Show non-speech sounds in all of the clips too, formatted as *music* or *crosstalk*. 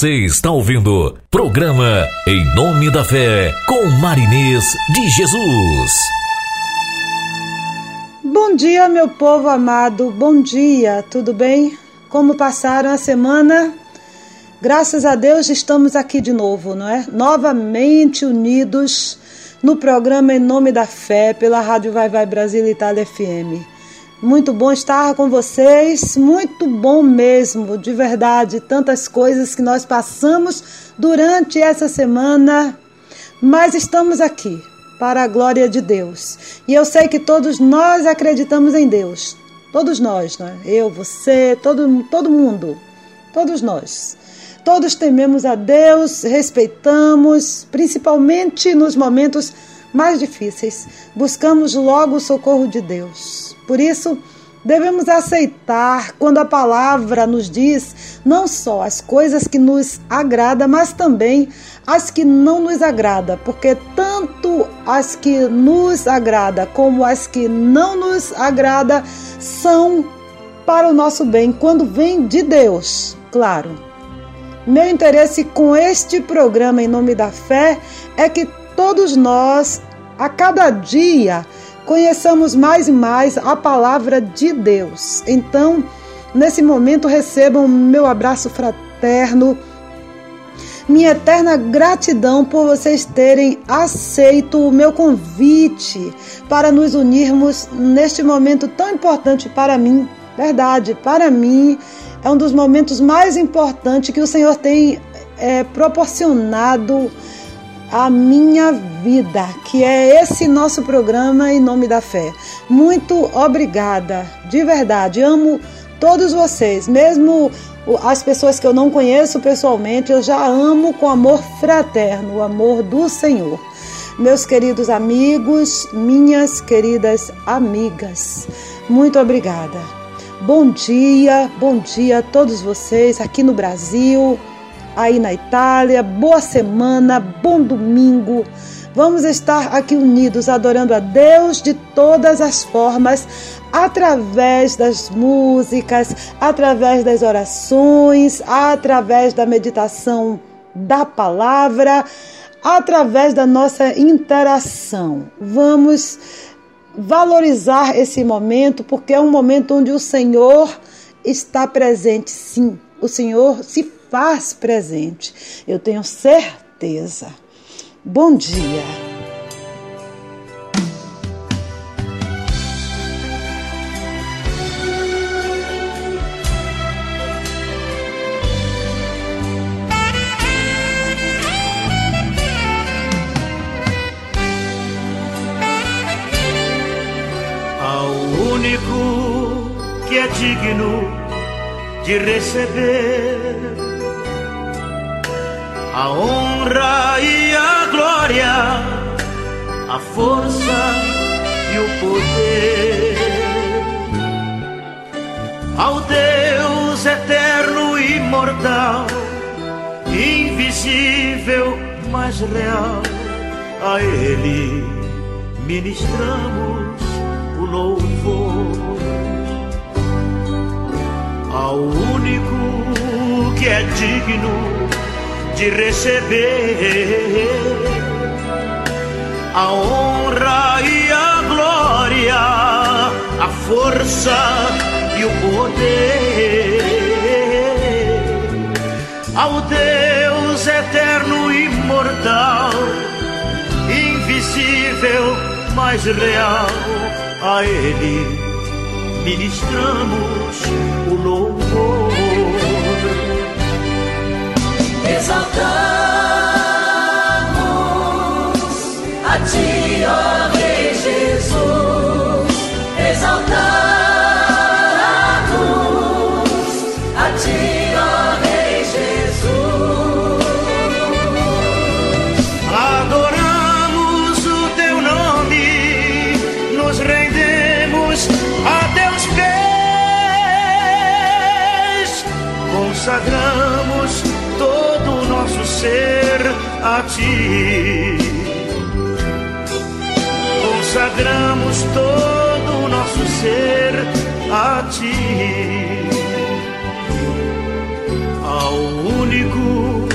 Você está ouvindo programa Em Nome da Fé com Marinês de Jesus. Bom dia, meu povo amado. Bom dia, tudo bem? Como passaram a semana? Graças a Deus estamos aqui de novo, não é? Novamente unidos no programa Em Nome da Fé pela Rádio Vai Vai Brasil Itália FM. Muito bom estar com vocês, muito bom mesmo, de verdade. Tantas coisas que nós passamos durante essa semana, mas estamos aqui para a glória de Deus. E eu sei que todos nós acreditamos em Deus. Todos nós, né? Eu, você, todo, todo mundo. Todos nós. Todos tememos a Deus, respeitamos, principalmente nos momentos mais difíceis. Buscamos logo o socorro de Deus. Por isso, devemos aceitar quando a palavra nos diz não só as coisas que nos agrada, mas também as que não nos agrada, porque tanto as que nos agrada como as que não nos agrada são para o nosso bem quando vem de Deus, claro. Meu interesse com este programa em nome da fé é que todos nós a cada dia conheçamos mais e mais a palavra de Deus. Então, nesse momento, recebam meu abraço fraterno, minha eterna gratidão por vocês terem aceito o meu convite para nos unirmos neste momento tão importante para mim. Verdade, para mim é um dos momentos mais importantes que o Senhor tem é, proporcionado a minha vida, que é esse nosso programa em nome da fé. Muito obrigada, de verdade. Amo todos vocês, mesmo as pessoas que eu não conheço pessoalmente, eu já amo com amor fraterno, o amor do Senhor. Meus queridos amigos, minhas queridas amigas, muito obrigada. Bom dia, bom dia a todos vocês aqui no Brasil, aí na Itália. Boa semana, bom domingo. Vamos estar aqui unidos adorando a Deus de todas as formas, através das músicas, através das orações, através da meditação da palavra, através da nossa interação. Vamos valorizar esse momento porque é um momento onde o Senhor está presente, sim. O Senhor se faz presente. Eu tenho certeza. Bom dia. Único que é digno de receber a honra e a glória, a força e o poder. Ao Deus eterno e imortal, invisível, mas real, a Ele ministramos o louvor. Ao único que é digno de receber a honra e a glória, a força e o poder. Ao Deus eterno imortal, invisível, mas real, a Ele ministramos o louvor exaltamos a Ti, ó Rei Jesus, exaltamos a Ti, ó Rei Jesus. Adoramos o Teu nome, nos rendemos a Teus pés, consagramos ser a ti. Consagramos todo o nosso ser a ti. Ao único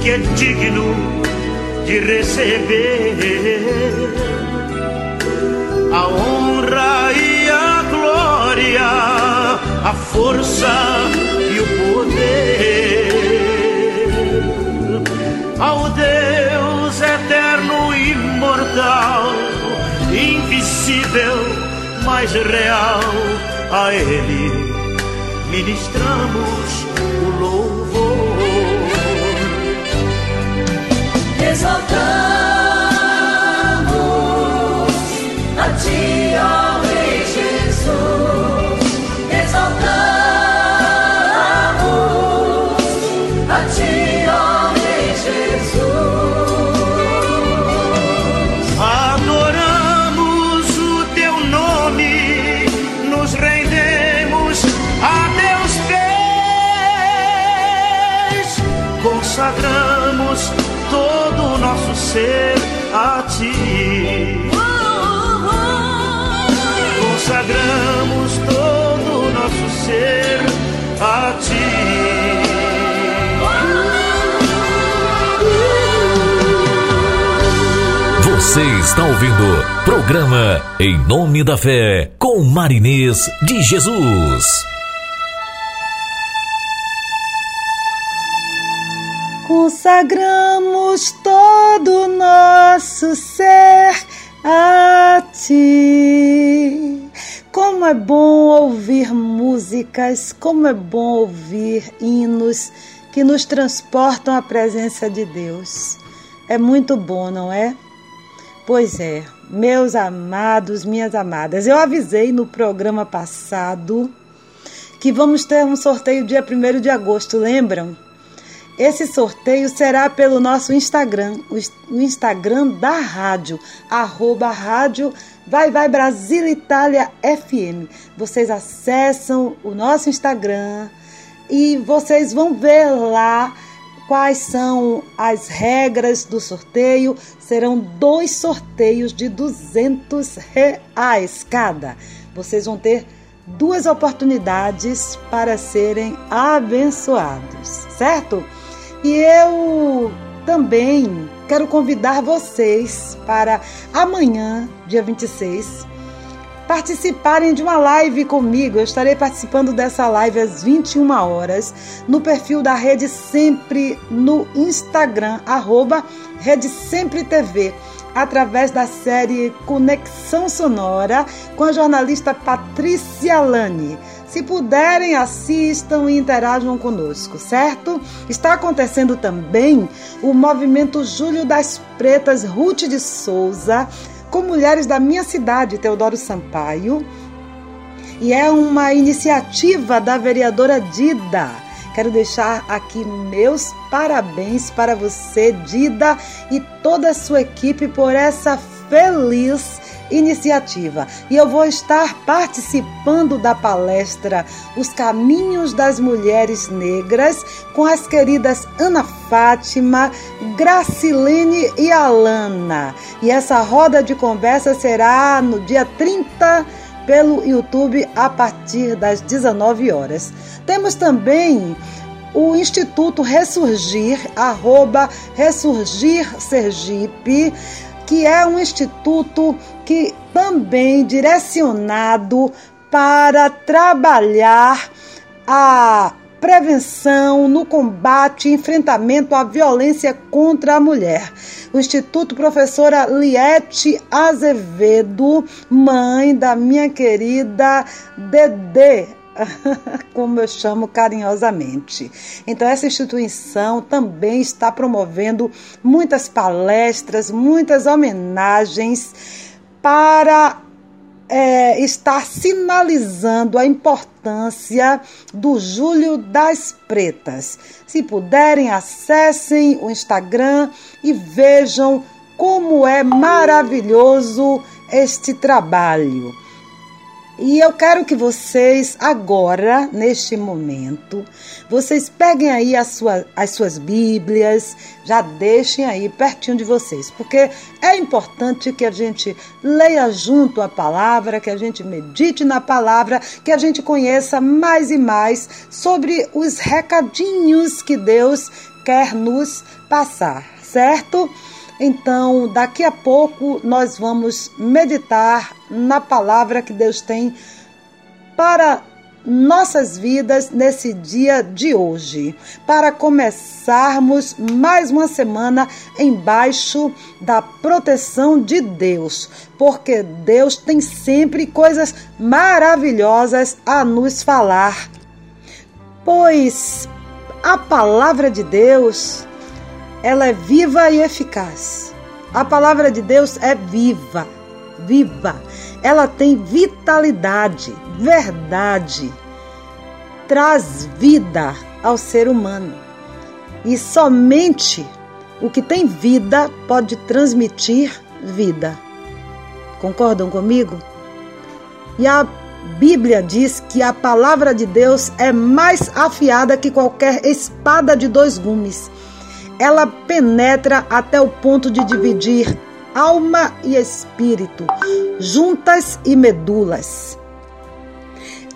que é digno de receber a honra e a glória, a força e o poder ao Deus eterno imortal, invisível, mas real, a Ele ministramos o louvor. Você está ouvindo programa Em Nome da Fé com Marinês de Jesus. consagramos todo o nosso ser a ti. Como é bom ouvir músicas, como é bom ouvir hinos que nos transportam à presença de Deus. É muito bom, não é? Pois é, meus amados, minhas amadas, eu avisei no programa passado que vamos ter um sorteio dia 1 de agosto, lembram? Esse sorteio será pelo nosso Instagram, o Instagram da rádio, arroba rádio Vai Vai Brasil Itália FM. Vocês acessam o nosso Instagram e vocês vão ver lá quais são as regras do sorteio. Serão dois sorteios de 200 reais cada. Vocês vão ter duas oportunidades para serem abençoados, certo? E eu também quero convidar vocês para amanhã, dia 26, participarem de uma live comigo. Eu estarei participando dessa live às 21 horas no perfil da Rede Sempre no Instagram, arroba Rede Sempre TV, através da série Conexão Sonora com a jornalista Patrícia Lani. Se puderem, assistam e interajam conosco, certo? Está acontecendo também o movimento Júlio das Pretas Ruth de Souza, com mulheres da minha cidade, Teodoro Sampaio. E é uma iniciativa da vereadora Dida. Quero deixar aqui meus parabéns para você, Dida, e toda a sua equipe por essa feliz iniciativa. E eu vou estar participando da palestra Os Caminhos das Mulheres Negras com as queridas Ana Fátima, Gracilene e Alana. E essa roda de conversa será no dia 30 pelo YouTube a partir das 19 horas. Temos também o Instituto Ressurgir, arroba Ressurgir Sergipe, que é um instituto que também direcionado para trabalhar a prevenção no combate e enfrentamento à violência contra a mulher. O Instituto Professora Liette Azevedo, mãe da minha querida Dedê, *laughs* como eu chamo carinhosamente. Então, essa instituição também está promovendo muitas palestras, muitas homenagens para é, estar sinalizando a importância do Júlio das Pretas. Se puderem, acessem o Instagram e vejam como é maravilhoso este trabalho. E eu quero que vocês, agora, neste momento, vocês peguem aí as, sua, as suas Bíblias, já deixem aí pertinho de vocês, porque é importante que a gente leia junto a palavra, que a gente medite na palavra, que a gente conheça mais e mais sobre os recadinhos que Deus quer nos passar, certo? Então, daqui a pouco nós vamos meditar na palavra que Deus tem para nossas vidas nesse dia de hoje, para começarmos mais uma semana embaixo da proteção de Deus, porque Deus tem sempre coisas maravilhosas a nos falar. Pois a palavra de Deus ela é viva e eficaz. A palavra de Deus é viva, viva. Ela tem vitalidade, verdade. Traz vida ao ser humano. E somente o que tem vida pode transmitir vida. Concordam comigo? E a Bíblia diz que a palavra de Deus é mais afiada que qualquer espada de dois gumes ela penetra até o ponto de dividir alma e espírito, juntas e medulas.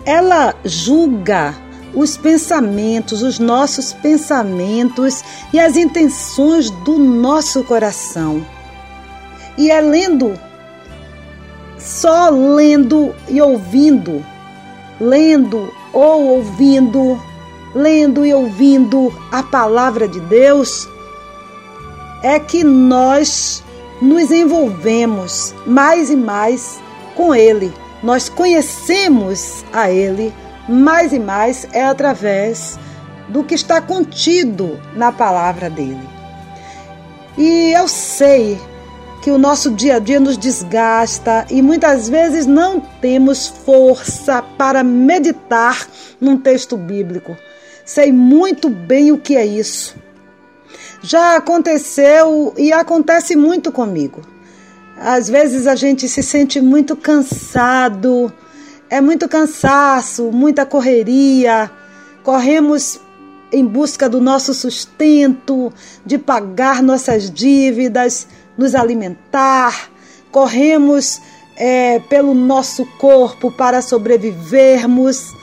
Ela julga os pensamentos, os nossos pensamentos e as intenções do nosso coração. E é lendo, só lendo e ouvindo, lendo ou ouvindo lendo e ouvindo a palavra de Deus, é que nós nos envolvemos mais e mais com Ele. Nós conhecemos a Ele mais e mais é através do que está contido na palavra dele. E eu sei que o nosso dia a dia nos desgasta e muitas vezes não temos força para meditar num texto bíblico. Sei muito bem o que é isso. Já aconteceu e acontece muito comigo. Às vezes a gente se sente muito cansado, é muito cansaço, muita correria. Corremos em busca do nosso sustento, de pagar nossas dívidas, nos alimentar. Corremos é, pelo nosso corpo para sobrevivermos.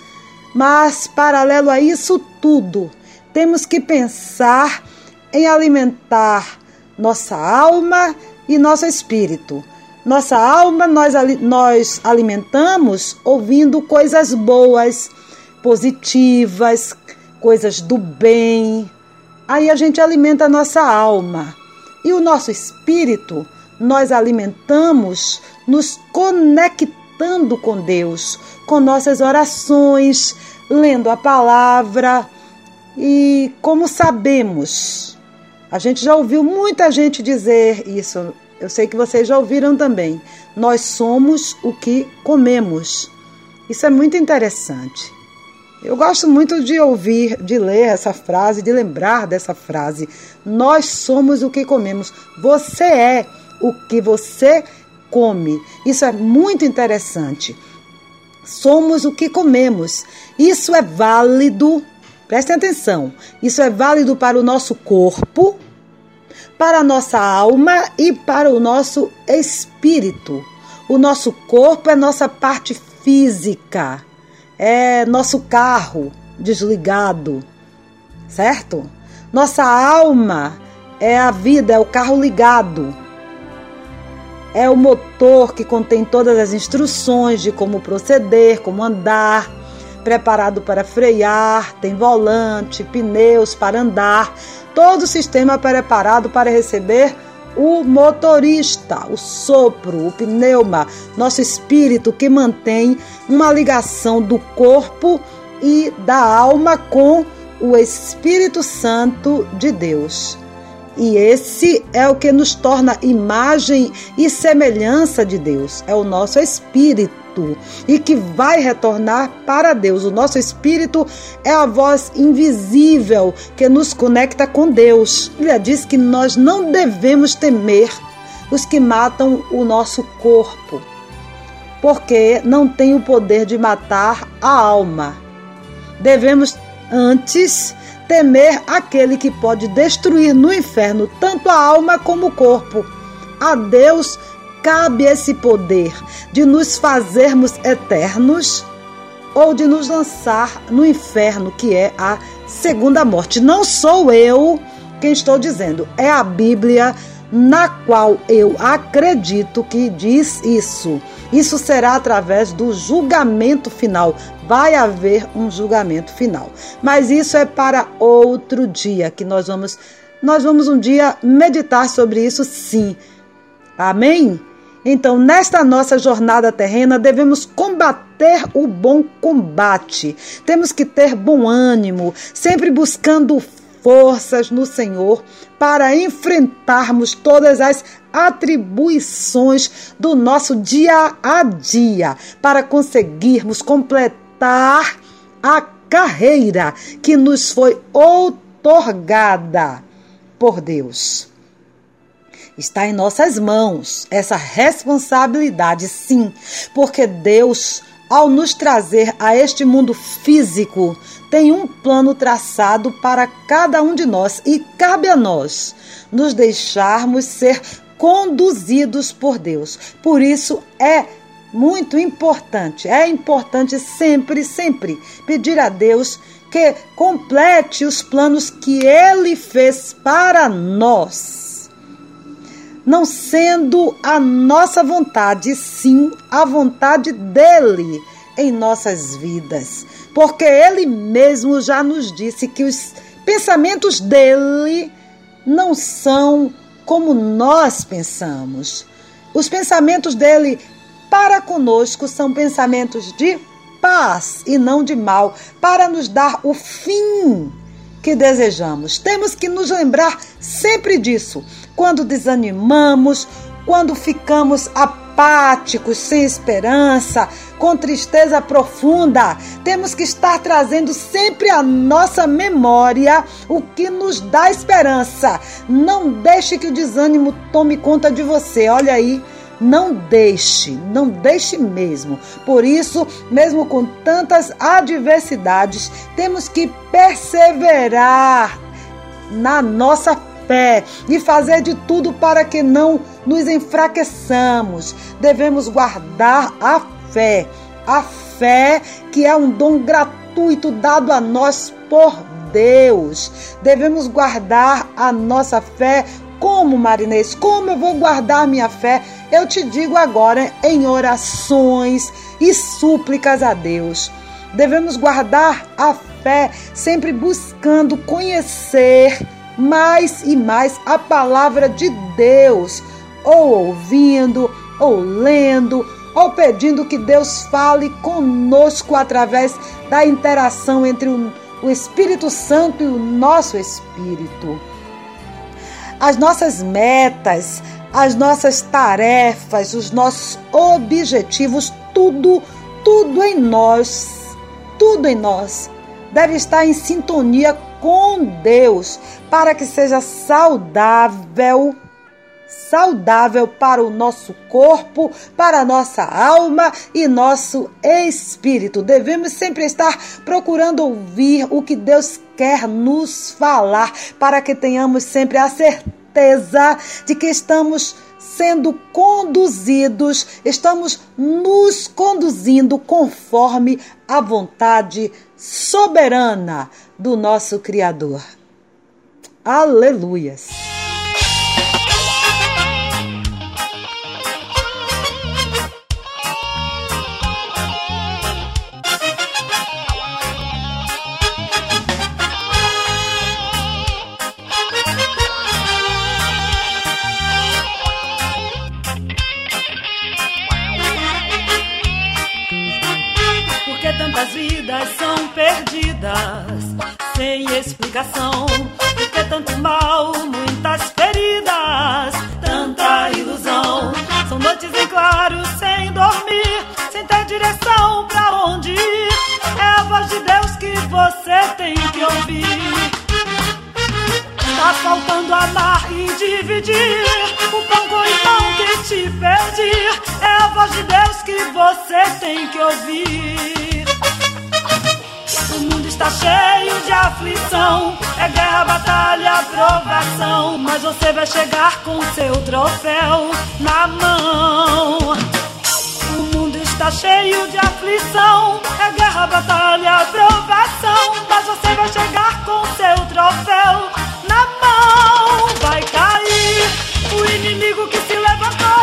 Mas, paralelo a isso tudo, temos que pensar em alimentar nossa alma e nosso espírito. Nossa alma nós, nós alimentamos ouvindo coisas boas, positivas, coisas do bem. Aí a gente alimenta a nossa alma. E o nosso espírito nós alimentamos nos conectando com Deus, com nossas orações, lendo a palavra. E como sabemos, a gente já ouviu muita gente dizer isso eu sei que vocês já ouviram também. Nós somos o que comemos. Isso é muito interessante. Eu gosto muito de ouvir, de ler essa frase, de lembrar dessa frase. Nós somos o que comemos. Você é o que você come. Isso é muito interessante. Somos o que comemos. Isso é válido, prestem atenção, isso é válido para o nosso corpo, para a nossa alma e para o nosso espírito. O nosso corpo é nossa parte física, é nosso carro desligado, certo? Nossa alma é a vida, é o carro ligado. É o motor que contém todas as instruções de como proceder, como andar, preparado para frear, tem volante, pneus para andar, todo o sistema preparado para receber o motorista, o sopro, o pneuma, nosso espírito que mantém uma ligação do corpo e da alma com o Espírito Santo de Deus. E esse é o que nos torna imagem e semelhança de Deus, é o nosso espírito e que vai retornar para Deus. O nosso espírito é a voz invisível que nos conecta com Deus. Ele diz que nós não devemos temer os que matam o nosso corpo, porque não tem o poder de matar a alma. Devemos antes temer aquele que pode destruir no inferno tanto a alma como o corpo. A Deus cabe esse poder de nos fazermos eternos ou de nos lançar no inferno, que é a segunda morte. Não sou eu quem estou dizendo, é a Bíblia na qual eu acredito que diz isso. Isso será através do julgamento final. Vai haver um julgamento final. Mas isso é para outro dia que nós vamos nós vamos um dia meditar sobre isso sim. Amém? Então, nesta nossa jornada terrena, devemos combater o bom combate. Temos que ter bom ânimo, sempre buscando forças no Senhor para enfrentarmos todas as atribuições do nosso dia a dia, para conseguirmos completar a carreira que nos foi outorgada por Deus. Está em nossas mãos essa responsabilidade, sim, porque Deus, ao nos trazer a este mundo físico, tem um plano traçado para cada um de nós e cabe a nós nos deixarmos ser conduzidos por Deus. Por isso é muito importante, é importante sempre, sempre pedir a Deus que complete os planos que Ele fez para nós não sendo a nossa vontade, sim a vontade dele em nossas vidas. porque ele mesmo já nos disse que os pensamentos dele não são como nós pensamos. Os pensamentos dele para conosco são pensamentos de paz e não de mal, para nos dar o fim que desejamos. Temos que nos lembrar sempre disso. Quando desanimamos, quando ficamos apáticos, sem esperança, com tristeza profunda, temos que estar trazendo sempre à nossa memória o que nos dá esperança. Não deixe que o desânimo tome conta de você. Olha aí não deixe, não deixe mesmo. Por isso, mesmo com tantas adversidades, temos que perseverar na nossa fé e fazer de tudo para que não nos enfraqueçamos. Devemos guardar a fé, a fé que é um dom gratuito dado a nós por Deus. Devemos guardar a nossa fé como, Marinês? Como eu vou guardar minha fé? Eu te digo agora em orações e súplicas a Deus. Devemos guardar a fé sempre buscando conhecer mais e mais a palavra de Deus, ou ouvindo, ou lendo, ou pedindo que Deus fale conosco através da interação entre o Espírito Santo e o nosso espírito. As nossas metas, as nossas tarefas, os nossos objetivos, tudo, tudo em nós, tudo em nós deve estar em sintonia com Deus para que seja saudável saudável para o nosso corpo, para a nossa alma e nosso espírito. Devemos sempre estar procurando ouvir o que Deus quer nos falar, para que tenhamos sempre a certeza de que estamos sendo conduzidos, estamos nos conduzindo conforme a vontade soberana do nosso Criador. Aleluias! Sem explicação. Porque tanto mal, muitas feridas, tanta ilusão. São noites em claro, sem dormir, sem ter direção pra onde ir. É a voz de Deus que você tem que ouvir. Tá faltando amar e dividir o pão com o pão que te perdi. É a voz de Deus que você tem que ouvir. O mundo está cheio de aflição. É guerra, batalha, provação. Mas você vai chegar com seu troféu na mão. O mundo está cheio de aflição. É guerra, batalha, provação. Mas você vai chegar com seu troféu na mão. Vai cair o inimigo que se levantou.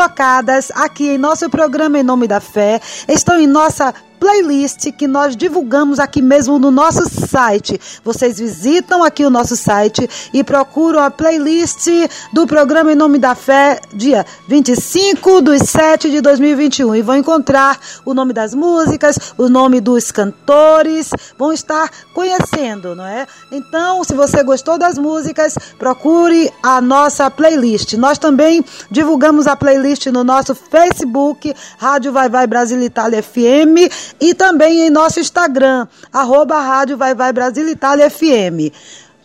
tocadas aqui em nosso programa Em Nome da Fé, estão em nossa playlist que nós divulgamos aqui mesmo no nosso site. Vocês visitam aqui o nosso site e procuram a playlist do programa Em Nome da Fé, dia 25 de 7 de 2021, e vão encontrar o nome das músicas, o nome dos cantores, vão estar conhecendo, não é? Então, se você gostou das músicas, procure a nossa playlist. Nós também divulgamos a playlist no nosso Facebook, Rádio Vai Vai Brasil Itália FM, e também em nosso Instagram, arroba Rádio Vai Vai Brasil Itália FM.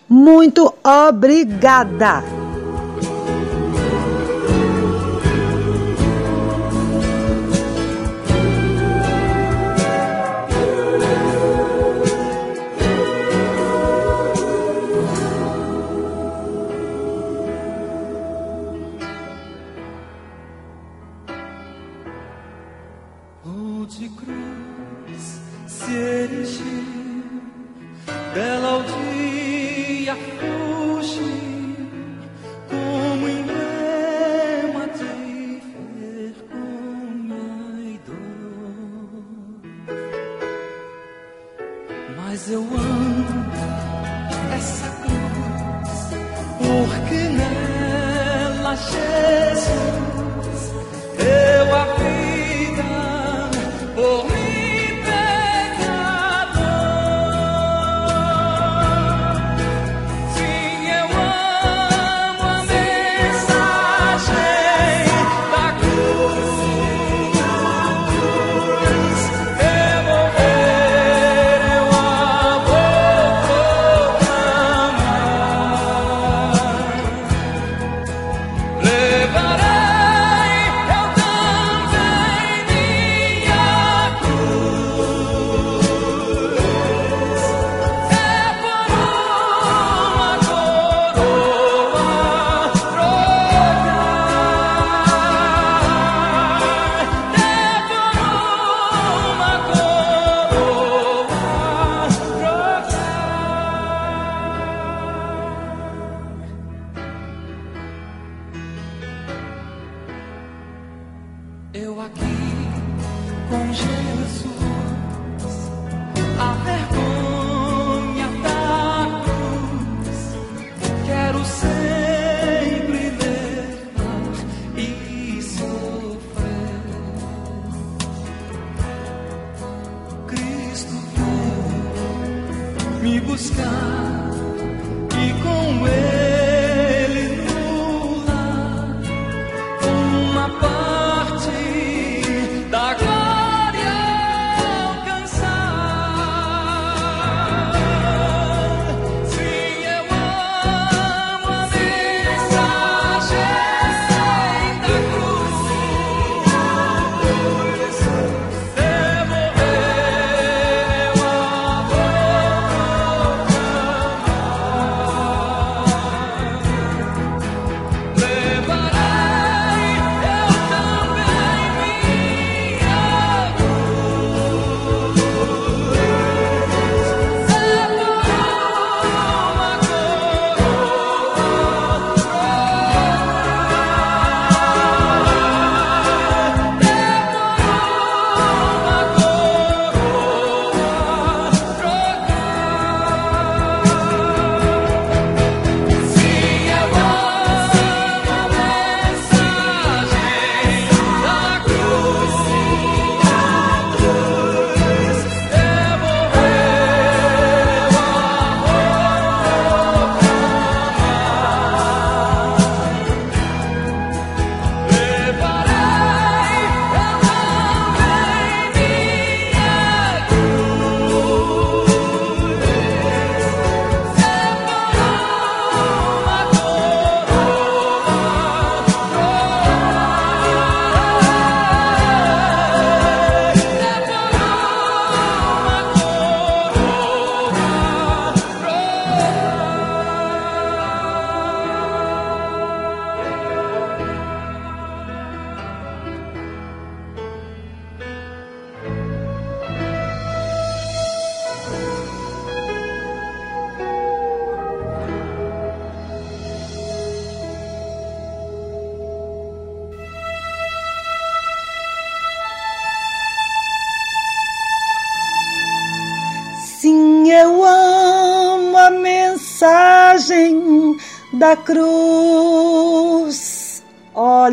Muito obrigada!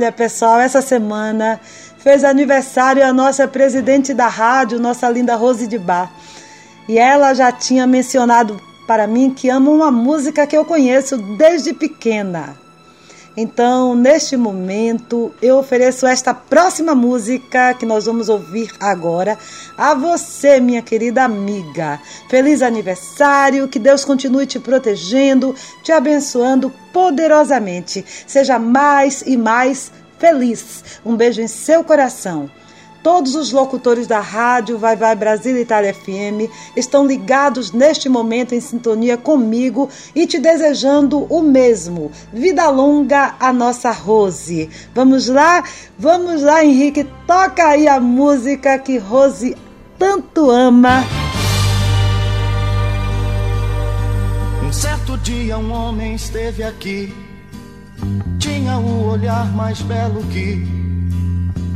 Olha, pessoal, essa semana fez aniversário a nossa presidente da rádio, nossa linda Rose de Bar. E ela já tinha mencionado para mim que ama uma música que eu conheço desde pequena. Então, neste momento, eu ofereço esta próxima música que nós vamos ouvir agora a você, minha querida amiga. Feliz aniversário, que Deus continue te protegendo, te abençoando poderosamente. Seja mais e mais feliz. Um beijo em seu coração. Todos os locutores da rádio Vai Vai Brasil Itália FM estão ligados neste momento em sintonia comigo e te desejando o mesmo. Vida longa a nossa Rose. Vamos lá? Vamos lá, Henrique. Toca aí a música que Rose tanto ama. Um certo dia um homem esteve aqui. Tinha o olhar mais belo que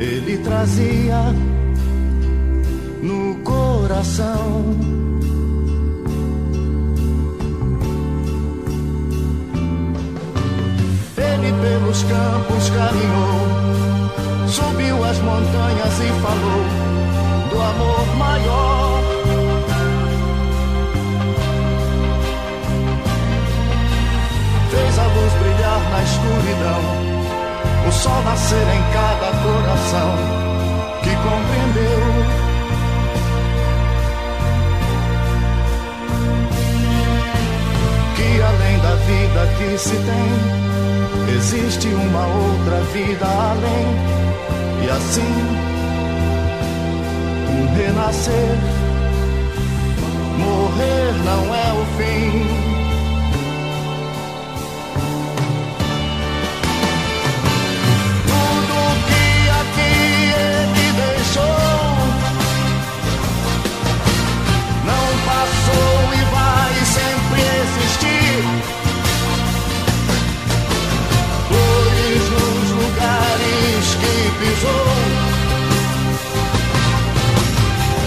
ele trazia no coração. Ele pelos campos caminhou, subiu as montanhas e falou do amor maior. Fez a luz brilhar na escuridão o sol nascer em cada coração que compreendeu. Que além da vida que se tem, existe uma outra vida além, e assim, um renascer. Morrer não é o fim pisou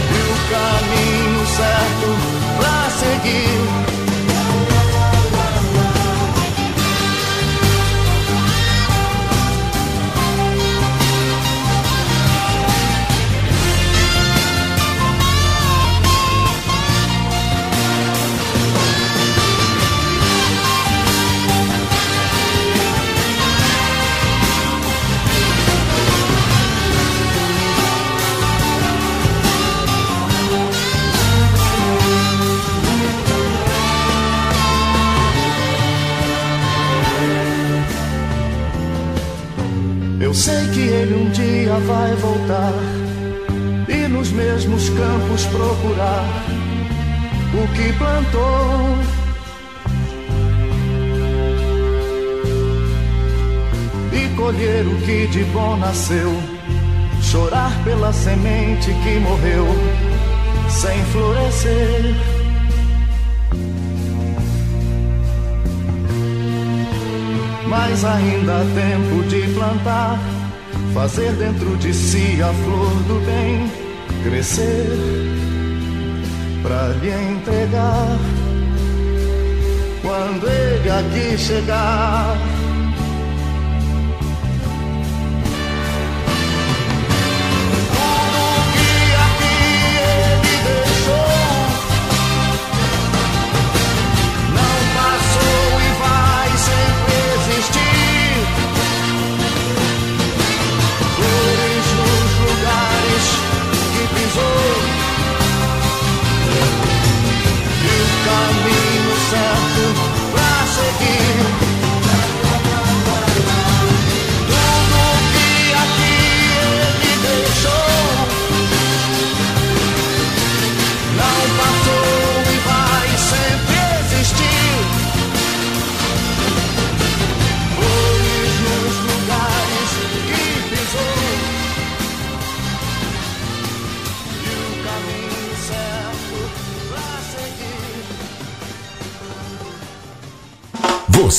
e o caminho certo pra seguir. Eu sei que ele um dia vai voltar e nos mesmos campos procurar o que plantou. E colher o que de bom nasceu, chorar pela semente que morreu sem florescer. Mas ainda há tempo de plantar, fazer dentro de si a flor do bem crescer, para lhe entregar. Quando ele aqui chegar,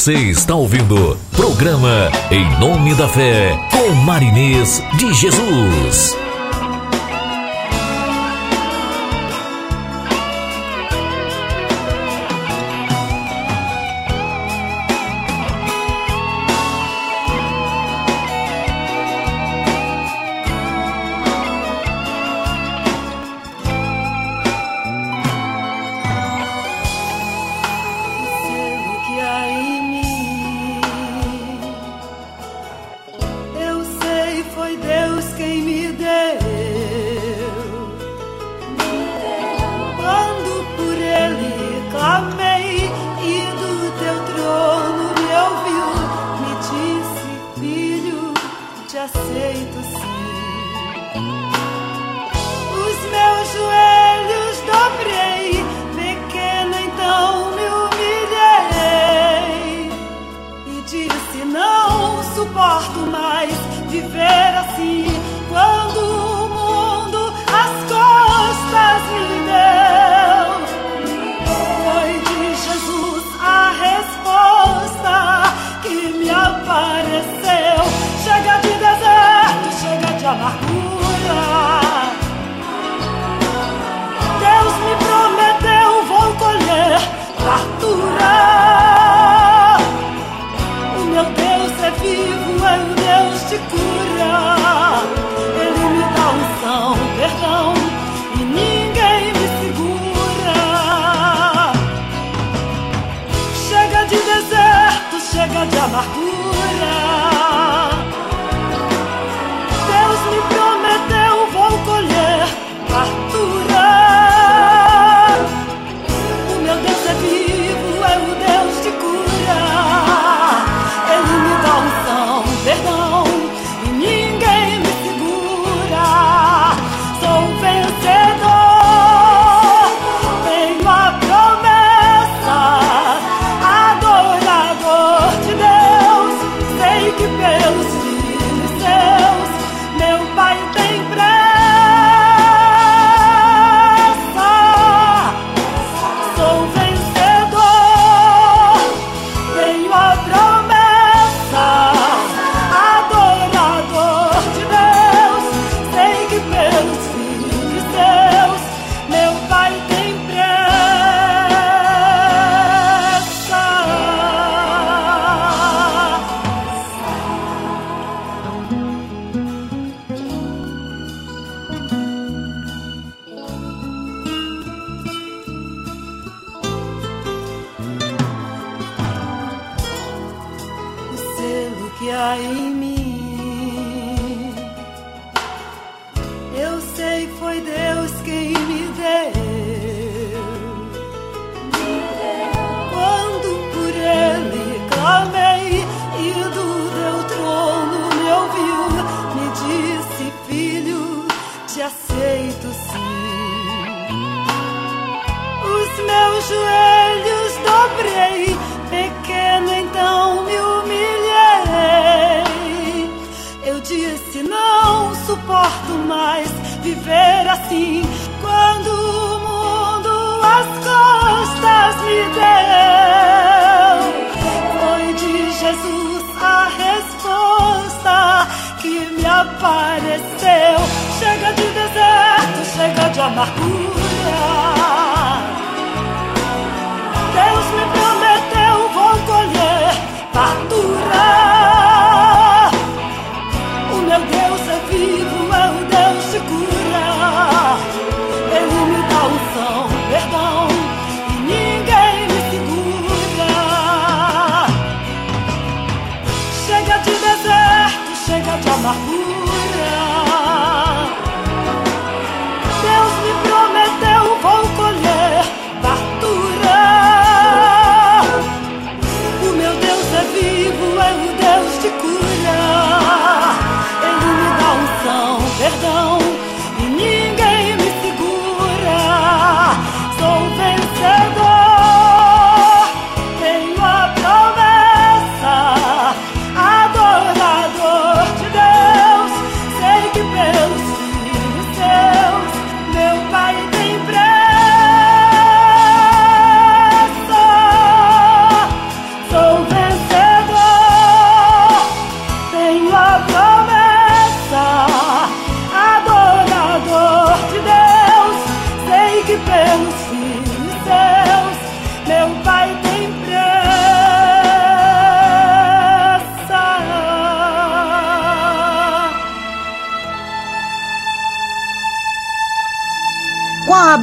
Você está ouvindo programa Em Nome da Fé com Marinês de Jesus.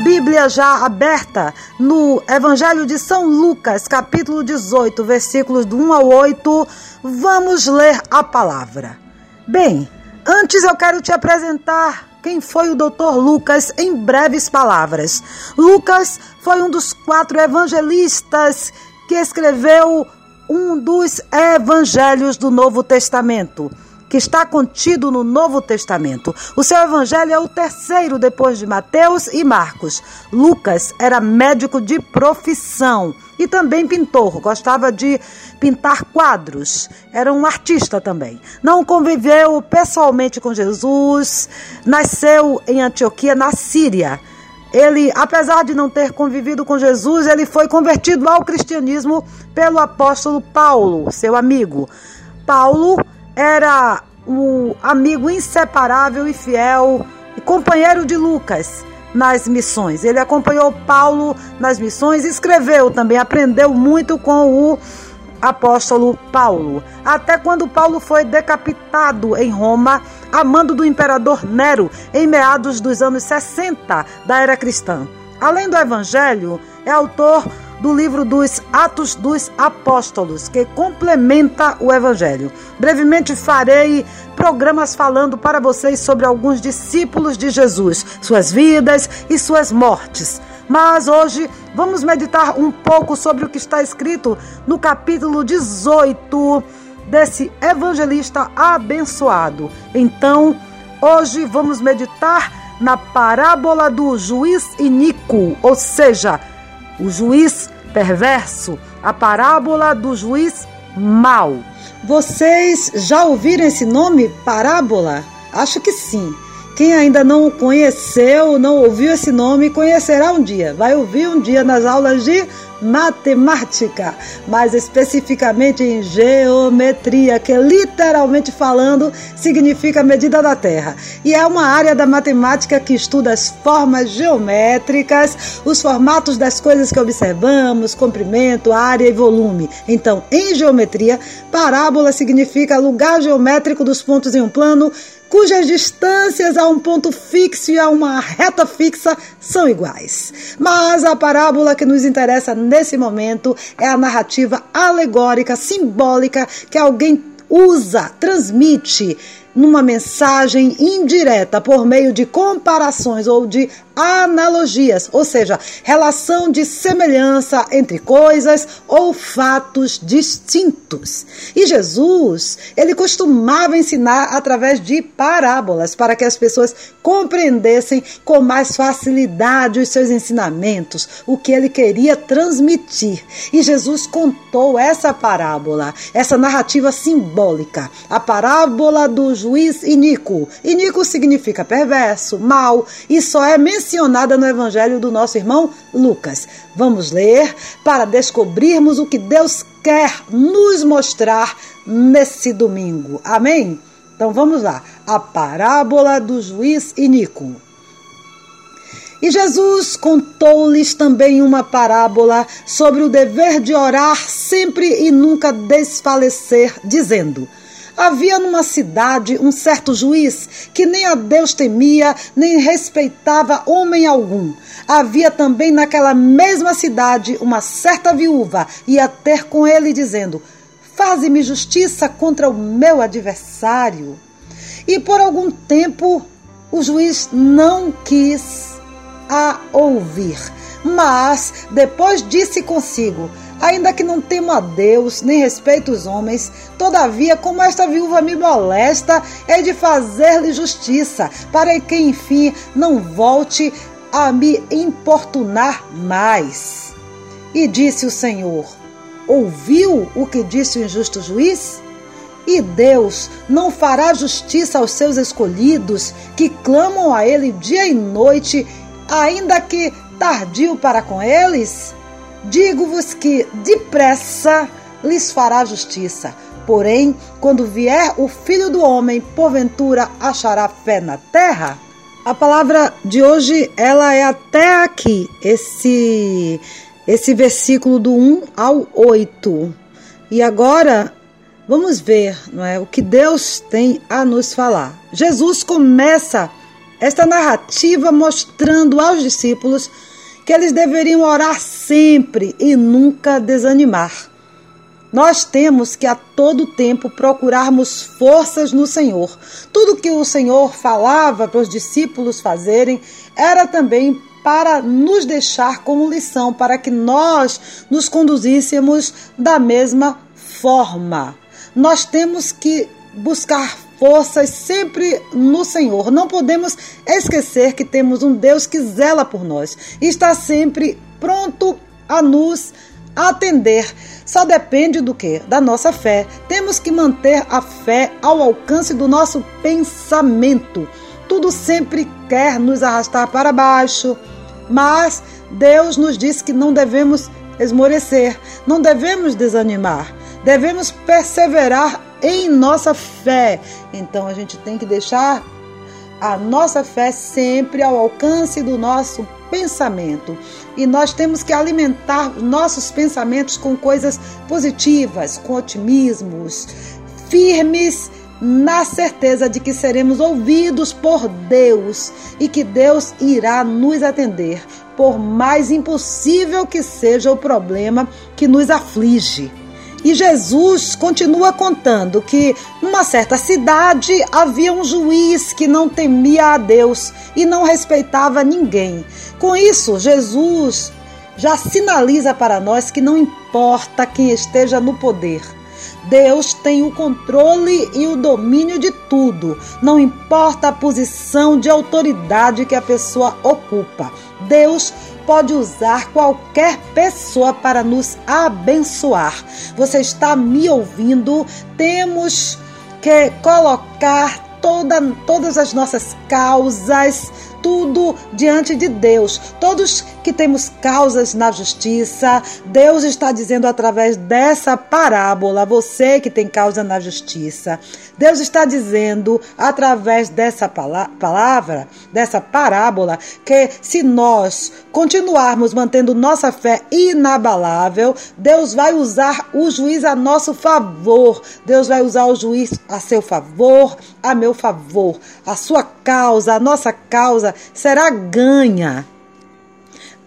Bíblia já aberta no Evangelho de São Lucas, capítulo 18, versículos do 1 ao 8, vamos ler a palavra. Bem, antes eu quero te apresentar quem foi o doutor Lucas em breves palavras. Lucas foi um dos quatro evangelistas que escreveu um dos evangelhos do Novo Testamento que está contido no Novo Testamento. O seu evangelho é o terceiro depois de Mateus e Marcos. Lucas era médico de profissão e também pintor, gostava de pintar quadros, era um artista também. Não conviveu pessoalmente com Jesus, nasceu em Antioquia, na Síria. Ele, apesar de não ter convivido com Jesus, ele foi convertido ao cristianismo pelo apóstolo Paulo, seu amigo. Paulo era o amigo inseparável e fiel e companheiro de Lucas nas missões. Ele acompanhou Paulo nas missões, escreveu também, aprendeu muito com o apóstolo Paulo. Até quando Paulo foi decapitado em Roma, a mando do imperador Nero, em meados dos anos 60 da era cristã. Além do evangelho, é autor do livro dos Atos dos Apóstolos, que complementa o Evangelho. Brevemente farei programas falando para vocês sobre alguns discípulos de Jesus, suas vidas e suas mortes. Mas hoje vamos meditar um pouco sobre o que está escrito no capítulo 18 desse evangelista abençoado. Então, hoje vamos meditar na parábola do juiz iníquo, ou seja, o juiz perverso, a parábola do juiz mau. Vocês já ouviram esse nome, parábola? Acho que sim. Quem ainda não conheceu, não ouviu esse nome, conhecerá um dia. Vai ouvir um dia nas aulas de matemática, mais especificamente em geometria, que literalmente falando significa medida da Terra. E é uma área da matemática que estuda as formas geométricas, os formatos das coisas que observamos, comprimento, área e volume. Então, em geometria, parábola significa lugar geométrico dos pontos em um plano cujas distâncias a um ponto fixo e a uma reta fixa são iguais. Mas a parábola que nos interessa nesse momento é a narrativa alegórica, simbólica que alguém usa, transmite numa mensagem indireta por meio de comparações ou de analogias, ou seja, relação de semelhança entre coisas ou fatos distintos. E Jesus, ele costumava ensinar através de parábolas para que as pessoas compreendessem com mais facilidade os seus ensinamentos, o que ele queria transmitir. E Jesus contou essa parábola, essa narrativa simbólica, a parábola do juiz iníquo. Iníquo significa perverso, mal, e só é mencionado mencionada no Evangelho do nosso irmão Lucas. Vamos ler para descobrirmos o que Deus quer nos mostrar nesse domingo. Amém? Então vamos lá. A parábola do juiz iníquo. E Jesus contou-lhes também uma parábola sobre o dever de orar sempre e nunca desfalecer, dizendo: Havia numa cidade um certo juiz que nem a Deus temia, nem respeitava homem algum. Havia também naquela mesma cidade uma certa viúva, ia ter com ele, dizendo: Faze-me justiça contra o meu adversário. E por algum tempo o juiz não quis a ouvir. Mas depois disse consigo: Ainda que não temo a Deus, nem respeito os homens, todavia, como esta viúva me molesta, é de fazer-lhe justiça, para que, enfim, não volte a me importunar mais. E disse o Senhor: Ouviu o que disse o injusto juiz? E Deus não fará justiça aos seus escolhidos, que clamam a Ele dia e noite, ainda que tardio para com eles? Digo-vos que depressa lhes fará justiça. Porém, quando vier o Filho do Homem, porventura achará fé na terra? A palavra de hoje, ela é até aqui, esse esse versículo do 1 ao 8. E agora vamos ver, não é, o que Deus tem a nos falar. Jesus começa esta narrativa mostrando aos discípulos que eles deveriam orar sempre e nunca desanimar. Nós temos que a todo tempo procurarmos forças no Senhor. Tudo que o Senhor falava para os discípulos fazerem era também para nos deixar como lição, para que nós nos conduzíssemos da mesma forma. Nós temos que buscar forças sempre no Senhor. Não podemos esquecer que temos um Deus que zela por nós e está sempre pronto a nos atender. Só depende do que? Da nossa fé. Temos que manter a fé ao alcance do nosso pensamento. Tudo sempre quer nos arrastar para baixo, mas Deus nos diz que não devemos esmorecer, não devemos desanimar, devemos perseverar em nossa fé. Então a gente tem que deixar a nossa fé sempre ao alcance do nosso pensamento. E nós temos que alimentar nossos pensamentos com coisas positivas, com otimismos, firmes na certeza de que seremos ouvidos por Deus e que Deus irá nos atender, por mais impossível que seja o problema que nos aflige. E Jesus continua contando que numa certa cidade havia um juiz que não temia a Deus e não respeitava ninguém. Com isso, Jesus já sinaliza para nós que não importa quem esteja no poder. Deus tem o controle e o domínio de tudo, não importa a posição de autoridade que a pessoa ocupa. Deus pode usar qualquer pessoa para nos abençoar. Você está me ouvindo? Temos que colocar toda, todas as nossas causas tudo diante de Deus. Todos que temos causas na justiça, Deus está dizendo através dessa parábola, você que tem causa na justiça, Deus está dizendo através dessa palavra, dessa parábola, que se nós continuarmos mantendo nossa fé inabalável, Deus vai usar o juiz a nosso favor. Deus vai usar o juiz a seu favor, a meu favor. A sua causa, a nossa causa será ganha.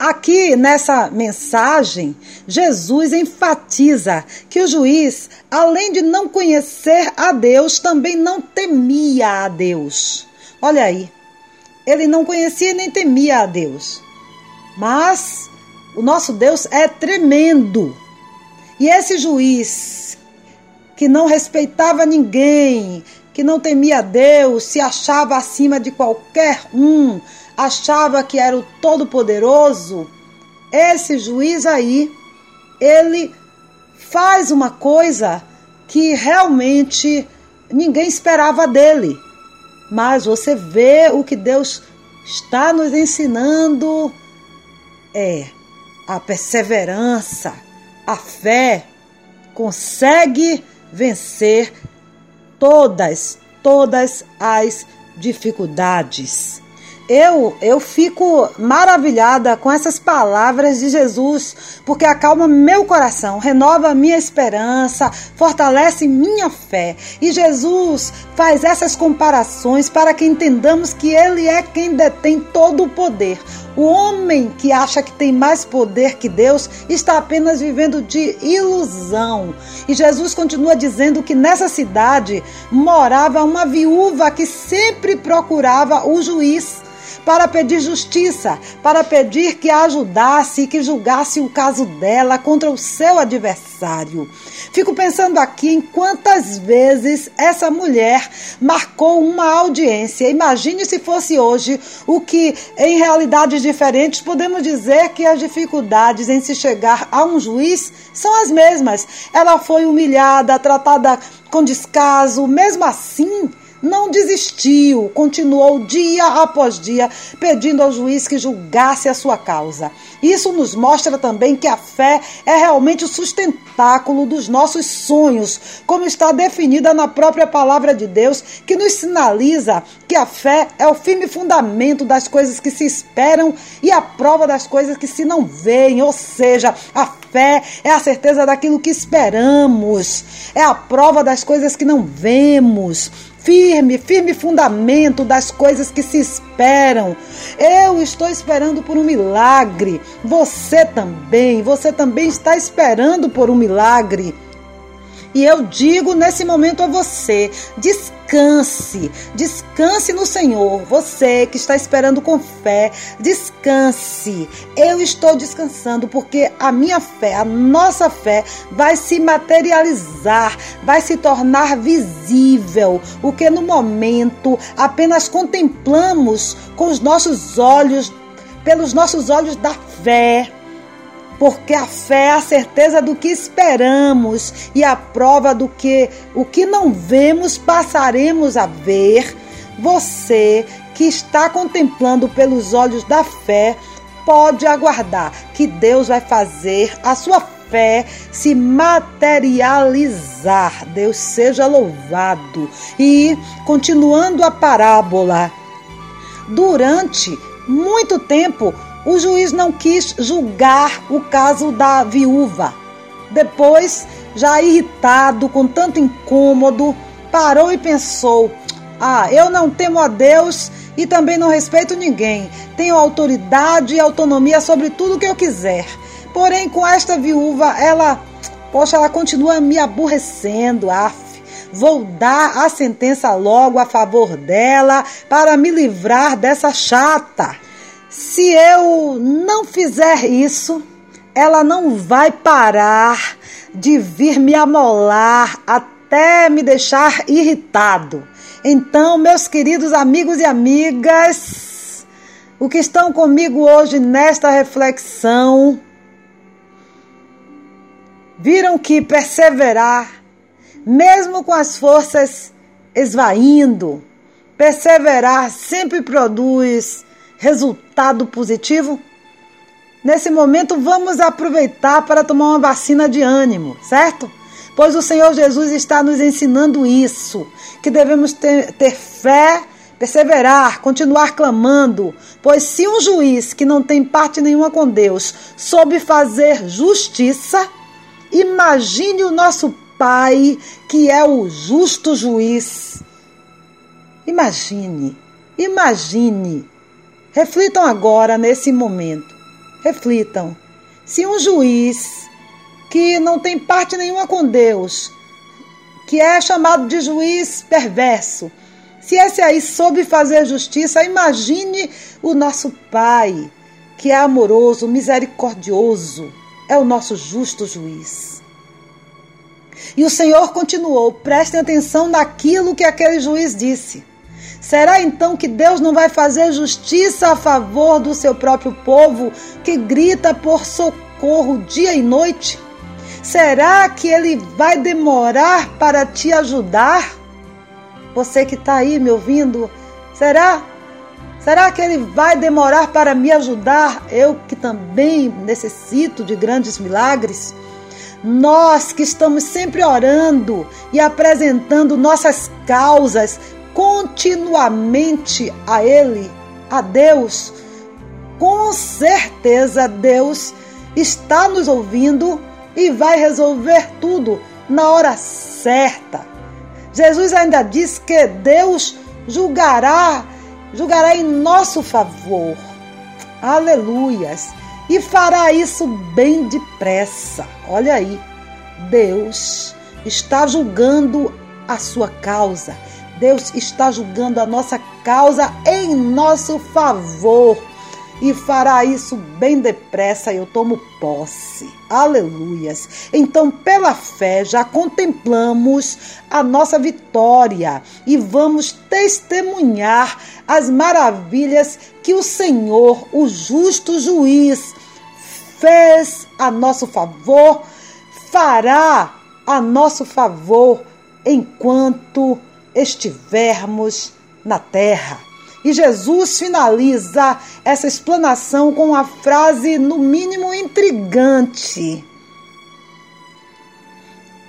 Aqui nessa mensagem, Jesus enfatiza que o juiz, além de não conhecer a Deus, também não temia a Deus. Olha aí, ele não conhecia nem temia a Deus. Mas o nosso Deus é tremendo. E esse juiz que não respeitava ninguém, que não temia Deus, se achava acima de qualquer um, achava que era o Todo-Poderoso, esse juiz aí, ele faz uma coisa que realmente ninguém esperava dele. Mas você vê o que Deus está nos ensinando é a perseverança, a fé consegue vencer todas, todas as dificuldades. Eu, eu fico maravilhada com essas palavras de Jesus, porque acalma meu coração, renova minha esperança, fortalece minha fé. E Jesus faz essas comparações para que entendamos que Ele é quem detém todo o poder. O homem que acha que tem mais poder que Deus está apenas vivendo de ilusão. E Jesus continua dizendo que nessa cidade morava uma viúva que sempre procurava o juiz para pedir justiça, para pedir que a ajudasse e que julgasse o caso dela contra o seu adversário. Fico pensando aqui em quantas vezes essa mulher marcou uma audiência. Imagine se fosse hoje o que, em realidades diferentes, podemos dizer que as dificuldades em se chegar a um juiz são as mesmas. Ela foi humilhada, tratada com descaso, mesmo assim não desistiu, continuou dia após dia pedindo ao juiz que julgasse a sua causa. Isso nos mostra também que a fé é realmente o sustentáculo dos nossos sonhos, como está definida na própria palavra de Deus, que nos sinaliza que a fé é o firme fundamento das coisas que se esperam e a prova das coisas que se não veem, ou seja, a fé é a certeza daquilo que esperamos, é a prova das coisas que não vemos. Firme, firme fundamento das coisas que se esperam. Eu estou esperando por um milagre. Você também, você também está esperando por um milagre. E eu digo nesse momento a você: descanse, descanse no Senhor. Você que está esperando com fé, descanse. Eu estou descansando porque a minha fé, a nossa fé, vai se materializar, vai se tornar visível. O que no momento apenas contemplamos com os nossos olhos, pelos nossos olhos da fé porque a fé é a certeza do que esperamos e a prova do que o que não vemos passaremos a ver. Você que está contemplando pelos olhos da fé, pode aguardar que Deus vai fazer a sua fé se materializar. Deus seja louvado. E continuando a parábola, durante muito tempo o juiz não quis julgar o caso da viúva. Depois, já irritado com tanto incômodo, parou e pensou: Ah, eu não temo a Deus e também não respeito ninguém. Tenho autoridade e autonomia sobre tudo que eu quiser. Porém, com esta viúva, ela, poxa, ela continua me aborrecendo, af. Vou dar a sentença logo a favor dela para me livrar dessa chata. Se eu não fizer isso, ela não vai parar de vir me amolar até me deixar irritado. Então, meus queridos amigos e amigas, o que estão comigo hoje nesta reflexão, viram que perseverar, mesmo com as forças esvaindo, perseverar sempre produz resultado positivo? Nesse momento, vamos aproveitar para tomar uma vacina de ânimo, certo? Pois o Senhor Jesus está nos ensinando isso, que devemos ter, ter fé, perseverar, continuar clamando, pois se um juiz que não tem parte nenhuma com Deus soube fazer justiça, imagine o nosso Pai, que é o justo juiz. Imagine, imagine Reflitam agora nesse momento. Reflitam. Se um juiz que não tem parte nenhuma com Deus, que é chamado de juiz perverso, se esse aí soube fazer justiça, imagine o nosso Pai, que é amoroso, misericordioso, é o nosso justo juiz. E o Senhor continuou: prestem atenção naquilo que aquele juiz disse. Será então que Deus não vai fazer justiça a favor do seu próprio povo que grita por socorro dia e noite? Será que ele vai demorar para te ajudar? Você que está aí me ouvindo, será? Será que ele vai demorar para me ajudar? Eu que também necessito de grandes milagres. Nós que estamos sempre orando e apresentando nossas causas continuamente a Ele, a Deus, com certeza Deus está nos ouvindo e vai resolver tudo na hora certa. Jesus ainda diz que Deus julgará, julgará em nosso favor. Aleluias! E fará isso bem depressa. Olha aí, Deus está julgando a sua causa. Deus está julgando a nossa causa em nosso favor e fará isso bem depressa. Eu tomo posse. Aleluias. Então, pela fé, já contemplamos a nossa vitória e vamos testemunhar as maravilhas que o Senhor, o justo juiz, fez a nosso favor, fará a nosso favor enquanto estivermos na terra. E Jesus finaliza essa explanação com uma frase, no mínimo, intrigante.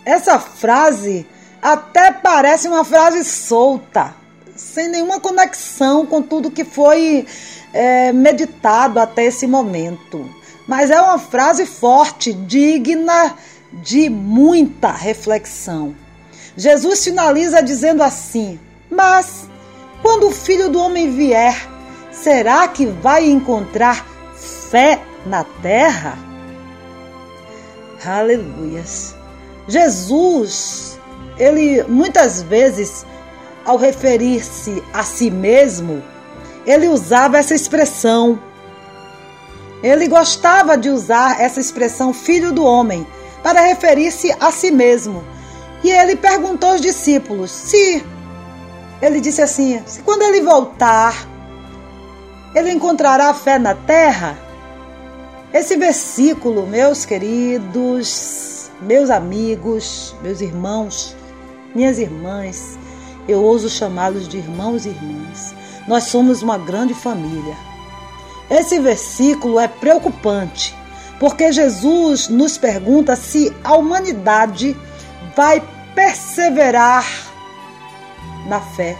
Essa frase até parece uma frase solta, sem nenhuma conexão com tudo que foi é, meditado até esse momento. Mas é uma frase forte, digna de muita reflexão. Jesus finaliza dizendo assim: Mas quando o filho do homem vier, será que vai encontrar fé na terra? Aleluias. Jesus, ele muitas vezes, ao referir-se a si mesmo, ele usava essa expressão. Ele gostava de usar essa expressão filho do homem para referir-se a si mesmo. E ele perguntou aos discípulos se ele disse assim: se quando ele voltar, ele encontrará fé na terra? Esse versículo, meus queridos, meus amigos, meus irmãos, minhas irmãs, eu ouso chamá-los de irmãos e irmãs. Nós somos uma grande família. Esse versículo é preocupante, porque Jesus nos pergunta se a humanidade vai perseverar na fé.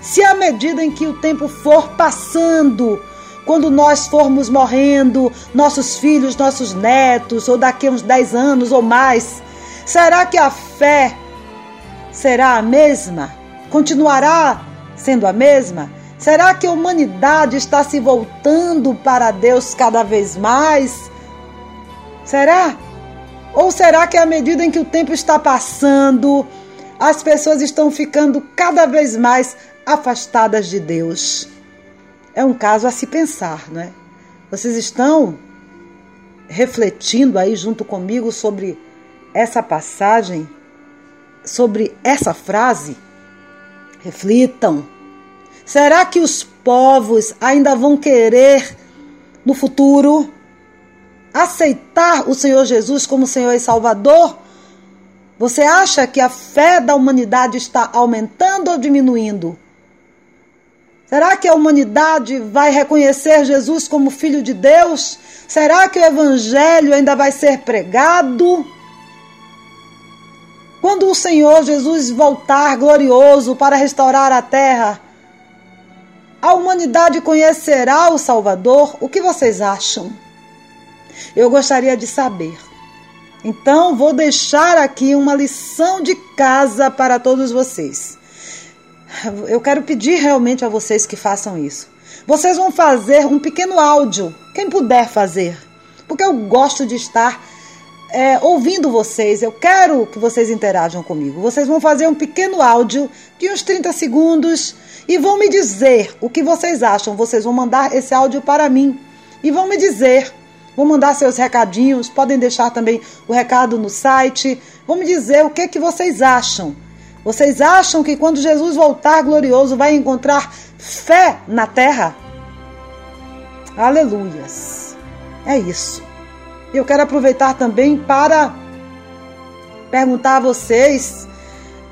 Se à medida em que o tempo for passando, quando nós formos morrendo, nossos filhos, nossos netos, ou daqui a uns 10 anos ou mais, será que a fé será a mesma? Continuará sendo a mesma? Será que a humanidade está se voltando para Deus cada vez mais? Será? Ou será que à medida em que o tempo está passando, as pessoas estão ficando cada vez mais afastadas de Deus? É um caso a se pensar, não é? Vocês estão refletindo aí junto comigo sobre essa passagem, sobre essa frase? Reflitam. Será que os povos ainda vão querer no futuro aceitar o Senhor Jesus como Senhor e Salvador? Você acha que a fé da humanidade está aumentando ou diminuindo? Será que a humanidade vai reconhecer Jesus como Filho de Deus? Será que o Evangelho ainda vai ser pregado? Quando o Senhor Jesus voltar glorioso para restaurar a terra, a humanidade conhecerá o Salvador? O que vocês acham? Eu gostaria de saber. Então, vou deixar aqui uma lição de casa para todos vocês. Eu quero pedir realmente a vocês que façam isso. Vocês vão fazer um pequeno áudio, quem puder fazer, porque eu gosto de estar é, ouvindo vocês. Eu quero que vocês interajam comigo. Vocês vão fazer um pequeno áudio de uns 30 segundos e vão me dizer o que vocês acham. Vocês vão mandar esse áudio para mim e vão me dizer Vão mandar seus recadinhos, podem deixar também o recado no site. Me dizer o que, que vocês acham. Vocês acham que quando Jesus voltar glorioso vai encontrar fé na terra? Aleluias. É isso. Eu quero aproveitar também para perguntar a vocês,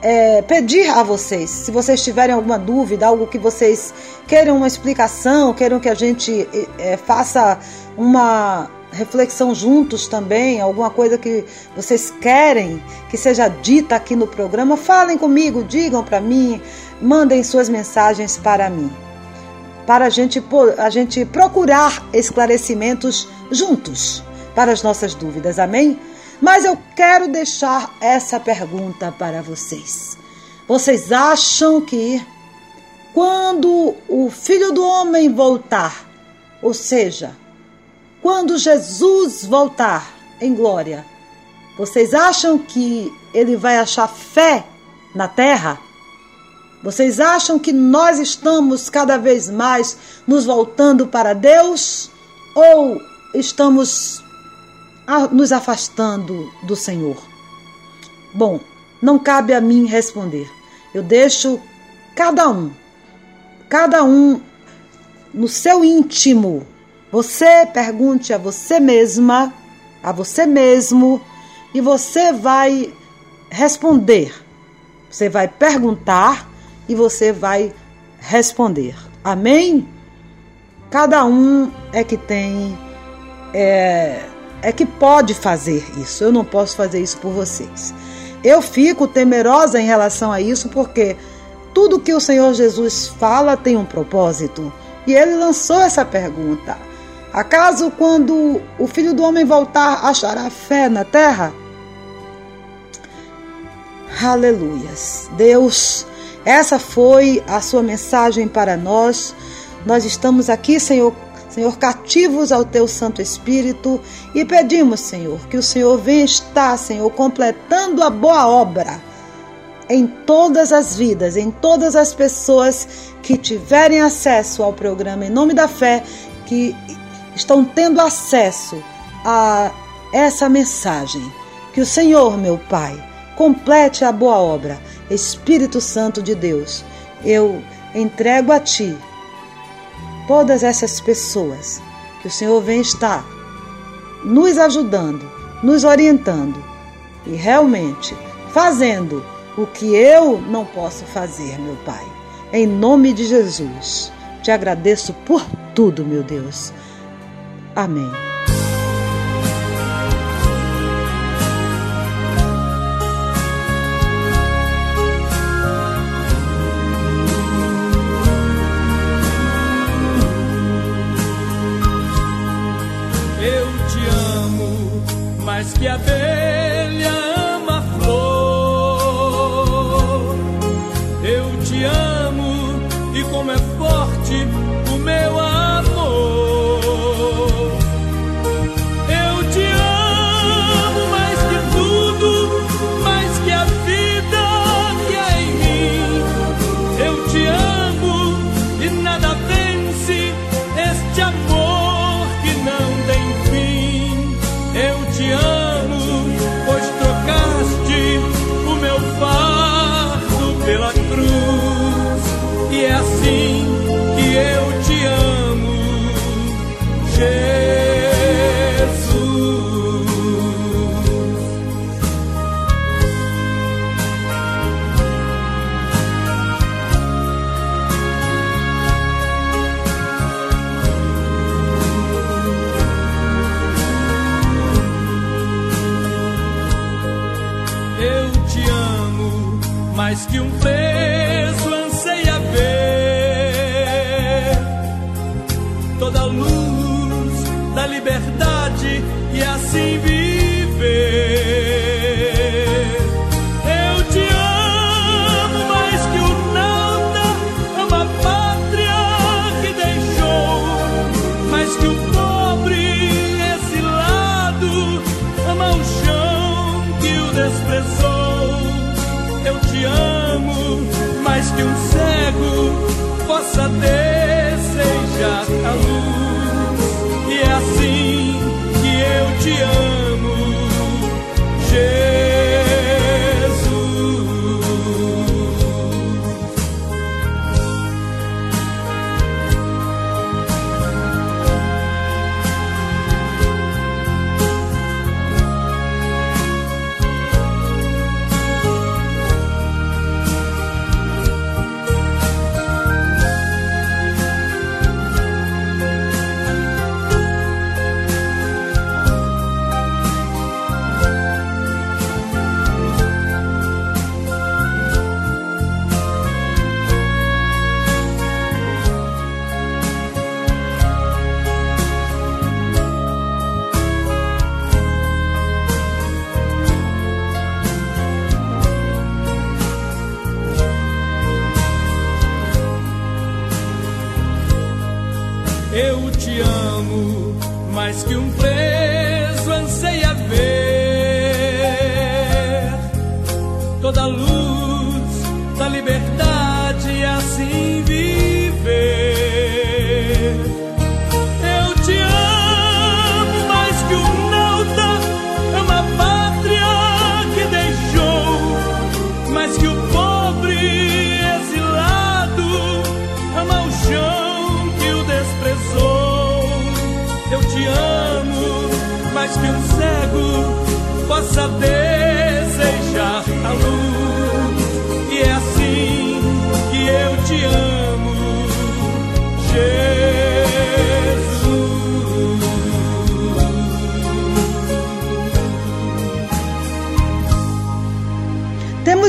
é, pedir a vocês, se vocês tiverem alguma dúvida, algo que vocês queiram uma explicação, queiram que a gente é, faça uma reflexão juntos também, alguma coisa que vocês querem que seja dita aqui no programa, falem comigo, digam para mim, mandem suas mensagens para mim. Para a gente, a gente procurar esclarecimentos juntos para as nossas dúvidas, amém? Mas eu quero deixar essa pergunta para vocês. Vocês acham que quando o filho do homem voltar, ou seja, quando Jesus voltar em glória, vocês acham que ele vai achar fé na terra? Vocês acham que nós estamos cada vez mais nos voltando para Deus ou estamos nos afastando do Senhor? Bom, não cabe a mim responder. Eu deixo cada um, cada um no seu íntimo você pergunte a você mesma, a você mesmo, e você vai responder. Você vai perguntar e você vai responder. Amém? Cada um é que tem, é, é que pode fazer isso. Eu não posso fazer isso por vocês. Eu fico temerosa em relação a isso porque tudo que o Senhor Jesus fala tem um propósito. E ele lançou essa pergunta. Acaso quando o filho do homem voltar, achará fé na terra? Aleluias. Deus, Essa foi a sua mensagem para nós. Nós estamos aqui, Senhor, Senhor, cativos ao teu Santo Espírito e pedimos, Senhor, que o Senhor venha estar, Senhor, completando a boa obra em todas as vidas, em todas as pessoas que tiverem acesso ao programa em nome da fé, que estão tendo acesso a essa mensagem. Que o Senhor, meu Pai, complete a boa obra. Espírito Santo de Deus, eu entrego a Ti todas essas pessoas. Que o Senhor venha estar nos ajudando, nos orientando e realmente fazendo o que eu não posso fazer, meu Pai. Em nome de Jesus, te agradeço por tudo, meu Deus. Amém. Amo mais que a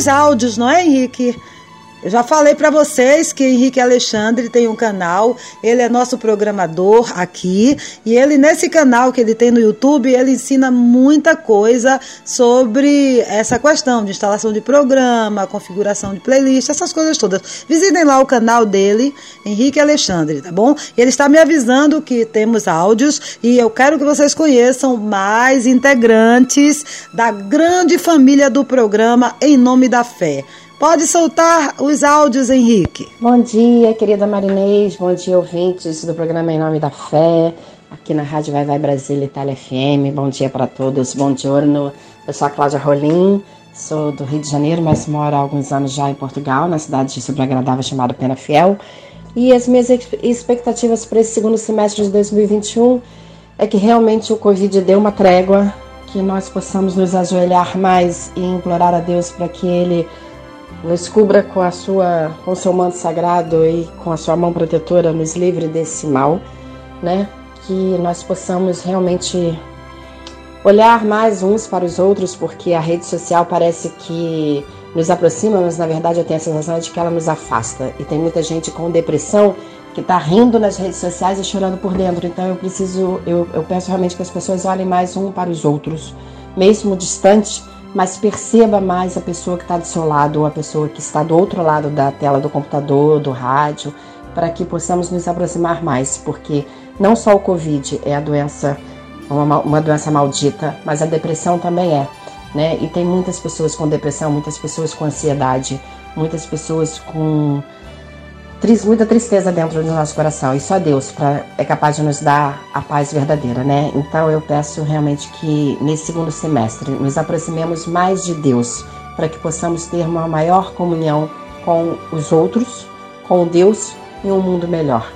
Temos áudios, não é, Henrique? Eu já falei para vocês que Henrique Alexandre tem um canal, ele é nosso programador aqui e ele nesse canal que ele tem no YouTube, ele ensina muita coisa sobre essa questão de instalação de programa, configuração de playlist, essas coisas todas. Visitem lá o canal dele, Henrique Alexandre, tá bom? Ele está me avisando que temos áudios e eu quero que vocês conheçam mais integrantes da grande família do programa Em Nome da Fé. Pode soltar os áudios, Henrique. Bom dia, querida Marinês. Bom dia, ouvintes do programa Em Nome da Fé, aqui na Rádio Vai Vai Brasília Itália FM. Bom dia para todos. Bom giorno. Eu sou a Cláudia Rolim, sou do Rio de Janeiro, mas moro há alguns anos já em Portugal, na cidade de super agradável chamada Pena Fiel. E as minhas expectativas para esse segundo semestre de 2021 é que realmente o Covid dê uma trégua, que nós possamos nos ajoelhar mais e implorar a Deus para que Ele nos cubra com a sua, com seu manto sagrado e com a sua mão protetora, nos livre desse mal, né? Que nós possamos realmente olhar mais uns para os outros, porque a rede social parece que nos aproxima, mas na verdade eu tenho a sensação de que ela nos afasta. E tem muita gente com depressão que está rindo nas redes sociais e chorando por dentro. Então eu preciso, eu, eu peço realmente que as pessoas olhem mais um para os outros, mesmo distante mas perceba mais a pessoa que está do seu lado ou a pessoa que está do outro lado da tela do computador, do rádio, para que possamos nos aproximar mais, porque não só o Covid é a doença, uma, uma doença maldita, mas a depressão também é, né? E tem muitas pessoas com depressão, muitas pessoas com ansiedade, muitas pessoas com muita tristeza dentro do nosso coração e só Deus pra, é capaz de nos dar a paz verdadeira, né? Então eu peço realmente que nesse segundo semestre nos aproximemos mais de Deus para que possamos ter uma maior comunhão com os outros, com Deus e um mundo melhor.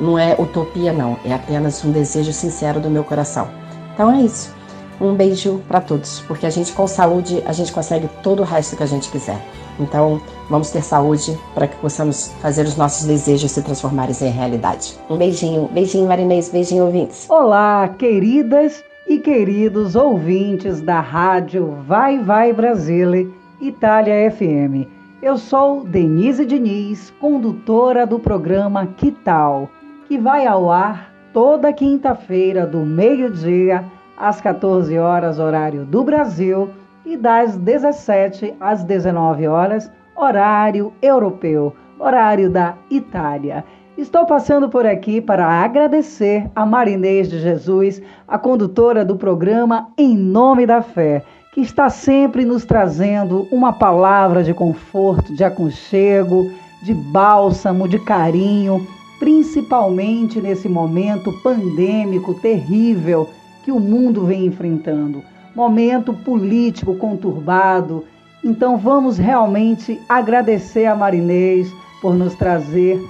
Não é utopia, não, é apenas um desejo sincero do meu coração. Então é isso. Um beijo para todos, porque a gente com saúde a gente consegue todo o resto que a gente quiser. Então, vamos ter saúde para que possamos fazer os nossos desejos se transformarem em realidade. Um beijinho, beijinho Marinês, beijinho ouvintes. Olá, queridas e queridos ouvintes da rádio Vai Vai Brasília, Itália FM. Eu sou Denise Diniz, condutora do programa Que Tal, que vai ao ar toda quinta-feira do meio-dia às 14 horas horário do Brasil e das 17 às 19 horas, horário europeu, horário da Itália. Estou passando por aqui para agradecer a Marinês de Jesus, a condutora do programa Em Nome da Fé, que está sempre nos trazendo uma palavra de conforto, de aconchego, de bálsamo, de carinho, principalmente nesse momento pandêmico terrível que o mundo vem enfrentando momento político conturbado. Então vamos realmente agradecer a Marinês por nos trazer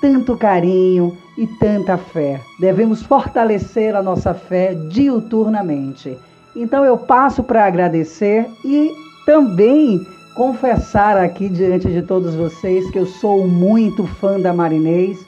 tanto carinho e tanta fé. Devemos fortalecer a nossa fé diuturnamente. Então eu passo para agradecer e também confessar aqui diante de todos vocês que eu sou muito fã da Marinês,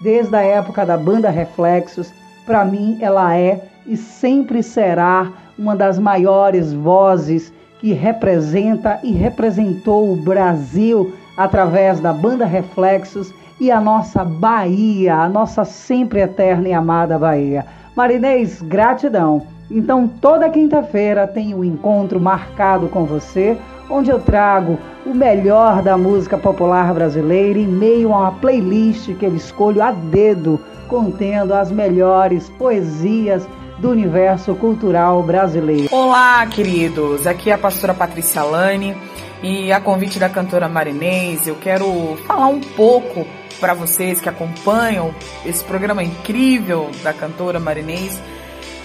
desde a época da banda Reflexos. Para mim, ela é e sempre será uma das maiores vozes que representa e representou o Brasil através da banda Reflexos e a nossa Bahia, a nossa sempre eterna e amada Bahia. Marinês, gratidão. Então, toda quinta-feira tem um encontro marcado com você, onde eu trago o melhor da música popular brasileira em meio a uma playlist que eu escolho a dedo, contendo as melhores poesias do universo cultural brasileiro. Olá, queridos. Aqui é a pastora Patrícia Lane e a convite da cantora Marinês, eu quero falar um pouco para vocês que acompanham esse programa incrível da cantora Marinês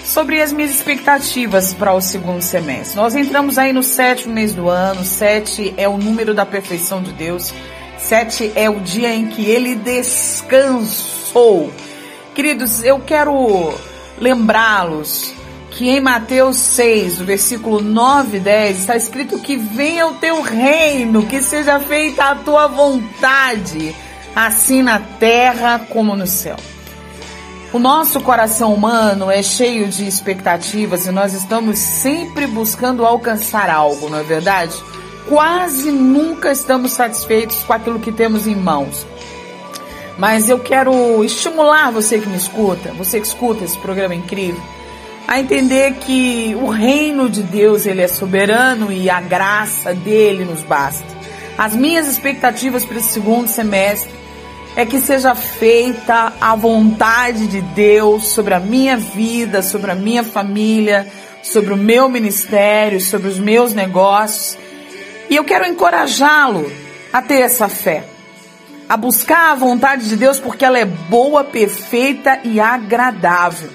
sobre as minhas expectativas para o segundo semestre. Nós entramos aí no sétimo mês do ano, sete é o número da perfeição de Deus, sete é o dia em que ele descansou. Queridos, eu quero lembrá-los que em Mateus 6, versículo 9 e 10, está escrito que venha o teu reino, que seja feita a tua vontade, assim na terra como no céu. O nosso coração humano é cheio de expectativas e nós estamos sempre buscando alcançar algo, não é verdade? quase nunca estamos satisfeitos com aquilo que temos em mãos. Mas eu quero estimular você que me escuta, você que escuta esse programa incrível, a entender que o reino de Deus ele é soberano e a graça dele nos basta. As minhas expectativas para esse segundo semestre é que seja feita a vontade de Deus sobre a minha vida, sobre a minha família, sobre o meu ministério, sobre os meus negócios. E eu quero encorajá-lo a ter essa fé, a buscar a vontade de Deus porque ela é boa, perfeita e agradável.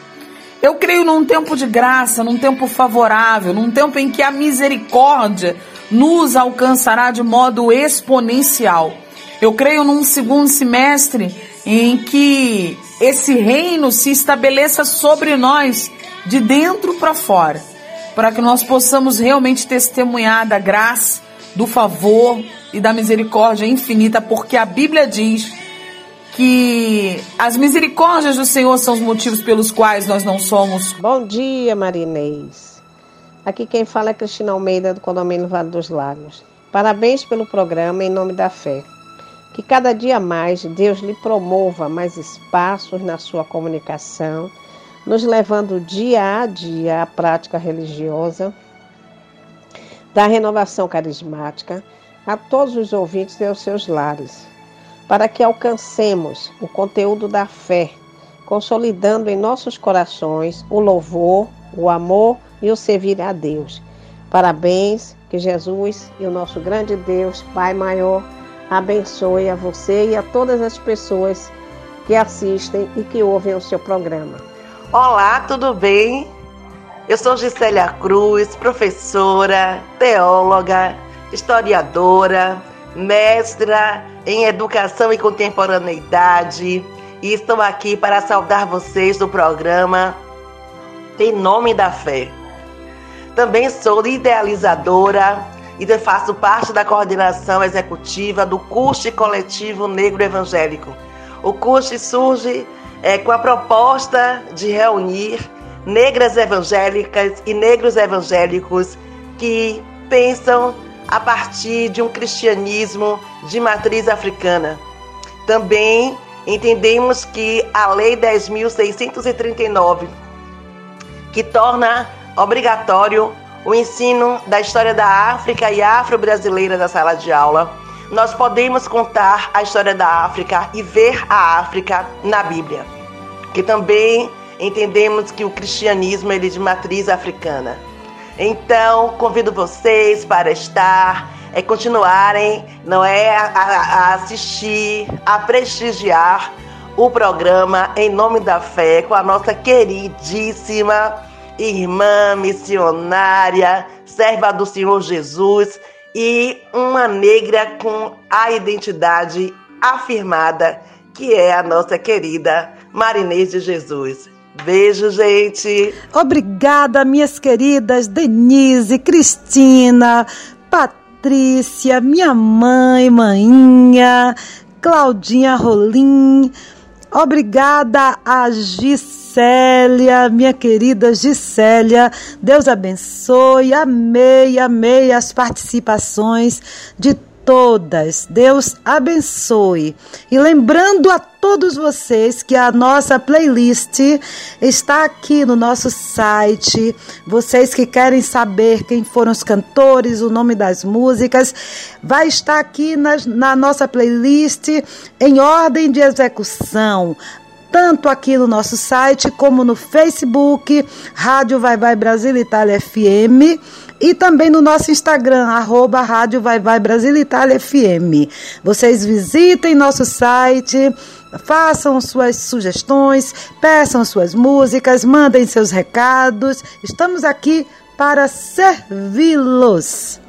Eu creio num tempo de graça, num tempo favorável, num tempo em que a misericórdia nos alcançará de modo exponencial. Eu creio num segundo semestre em que esse reino se estabeleça sobre nós de dentro para fora, para que nós possamos realmente testemunhar da graça, do favor e da misericórdia infinita, porque a Bíblia diz que as misericórdias do Senhor são os motivos pelos quais nós não somos. Bom dia, Marinês. Aqui quem fala é Cristina Almeida, do Condomínio Vale dos Lagos. Parabéns pelo programa Em Nome da Fé. Que cada dia mais Deus lhe promova mais espaços na sua comunicação, nos levando dia a dia à prática religiosa, da renovação carismática a todos os ouvintes e aos seus lares para que alcancemos o conteúdo da fé, consolidando em nossos corações o louvor, o amor e o servir a Deus. Parabéns, que Jesus e o nosso grande Deus, Pai maior, abençoe a você e a todas as pessoas que assistem e que ouvem o seu programa. Olá, tudo bem? Eu sou Gisélia Cruz, professora, teóloga, historiadora, mestra em Educação e Contemporaneidade e estou aqui para saudar vocês do programa Em Nome da Fé. Também sou idealizadora e faço parte da coordenação executiva do Curso Coletivo Negro Evangélico. O curso surge é, com a proposta de reunir negras evangélicas e negros evangélicos que pensam a partir de um cristianismo de matriz africana. Também entendemos que a Lei 10.639, que torna obrigatório o ensino da história da África e afro-brasileira na sala de aula, nós podemos contar a história da África e ver a África na Bíblia. Que também entendemos que o cristianismo é de matriz africana. Então, convido vocês para estar, é continuarem, não é a, a assistir, a prestigiar o programa Em Nome da Fé com a nossa queridíssima irmã missionária, serva do Senhor Jesus e uma negra com a identidade afirmada, que é a nossa querida Marinês de Jesus. Beijo, gente. Obrigada, minhas queridas Denise, Cristina, Patrícia, minha mãe, maninha, Claudinha Rolim. Obrigada a Gisélia, minha querida Gisélia. Deus abençoe. Amei, amei as participações de todas. Deus abençoe. E lembrando a todos vocês que a nossa playlist está aqui no nosso site. Vocês que querem saber quem foram os cantores, o nome das músicas, vai estar aqui na, na nossa playlist em ordem de execução tanto aqui no nosso site como no Facebook, Rádio Vai Vai Brasil Itália FM e também no nosso Instagram, arroba Rádio Vai Vai Brasil Itália FM. Vocês visitem nosso site, façam suas sugestões, peçam suas músicas, mandem seus recados. Estamos aqui para servi-los.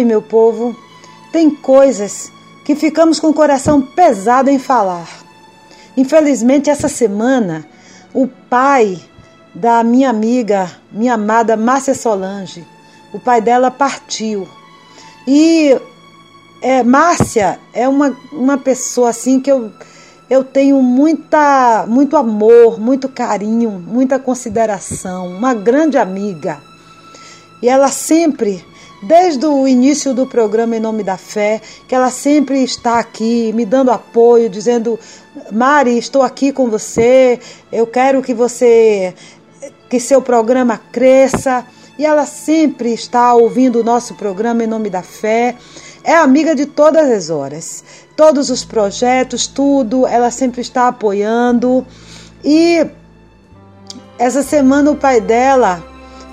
Sabe, meu povo, tem coisas que ficamos com o coração pesado em falar. Infelizmente, essa semana, o pai da minha amiga, minha amada Márcia Solange, o pai dela partiu. E é, Márcia é uma, uma pessoa assim que eu, eu tenho muita, muito amor, muito carinho, muita consideração, uma grande amiga. E ela sempre, desde o início do programa Em Nome da Fé, que ela sempre está aqui me dando apoio, dizendo: Mari, estou aqui com você, eu quero que você, que seu programa cresça. E ela sempre está ouvindo o nosso programa Em Nome da Fé. É amiga de todas as horas, todos os projetos, tudo, ela sempre está apoiando. E essa semana o pai dela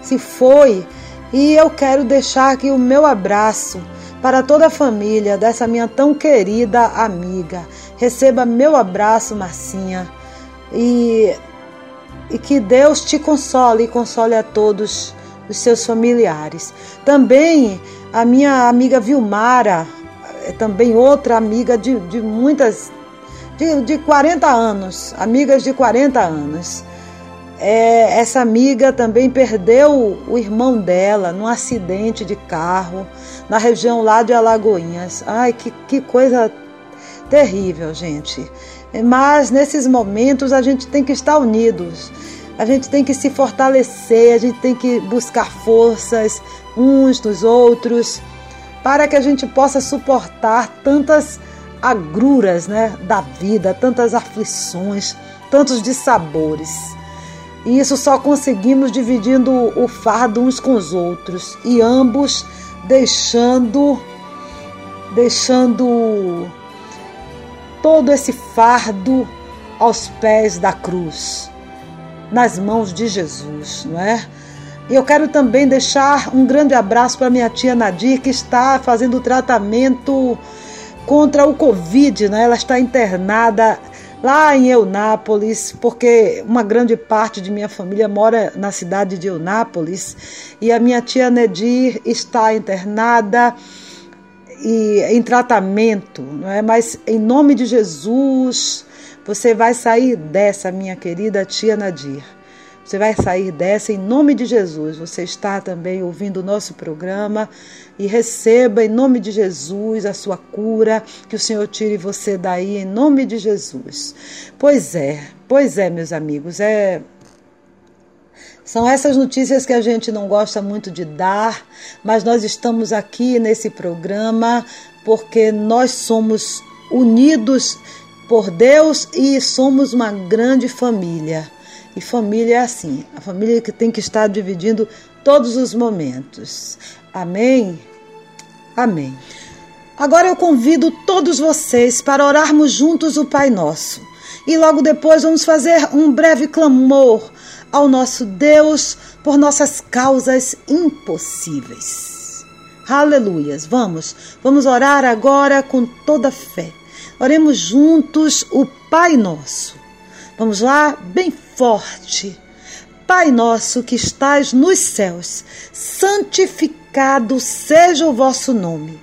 se foi e eu quero deixar aqui o meu abraço para toda a família dessa minha tão querida amiga. Receba meu abraço, Marcinha, e, e que Deus te console e console a todos os seus familiares. Também a minha amiga Vilmara, é também outra amiga de, de muitas, de, de 40 anos, amigas de 40 anos. É, essa amiga também perdeu o irmão dela num acidente de carro na região lá de Alagoinhas. Ai, que, que coisa terrível, gente. Mas nesses momentos a gente tem que estar unidos, a gente tem que se fortalecer, a gente tem que buscar forças uns nos outros para que a gente possa suportar tantas agruras né, da vida, tantas aflições, tantos dissabores. E isso só conseguimos dividindo o fardo uns com os outros e ambos deixando deixando todo esse fardo aos pés da cruz, nas mãos de Jesus, não é? E eu quero também deixar um grande abraço para minha tia Nadir, que está fazendo tratamento contra o Covid, né? Ela está internada lá em Eunápolis, porque uma grande parte de minha família mora na cidade de Eunápolis e a minha tia Nedir está internada e em tratamento, não é? Mas em nome de Jesus, você vai sair dessa, minha querida tia Nadir. Você vai sair dessa em nome de Jesus. Você está também ouvindo o nosso programa e receba em nome de Jesus a sua cura, que o Senhor tire você daí em nome de Jesus. Pois é, pois é, meus amigos, é são essas notícias que a gente não gosta muito de dar, mas nós estamos aqui nesse programa porque nós somos unidos por Deus e somos uma grande família. E família é assim, a família que tem que estar dividindo todos os momentos. Amém? Amém. Agora eu convido todos vocês para orarmos juntos o Pai Nosso. E logo depois vamos fazer um breve clamor ao nosso Deus por nossas causas impossíveis. Aleluias. Vamos, vamos orar agora com toda fé. Oremos juntos o Pai Nosso. Vamos lá, bem forte. Pai nosso que estás nos céus, santificado seja o vosso nome.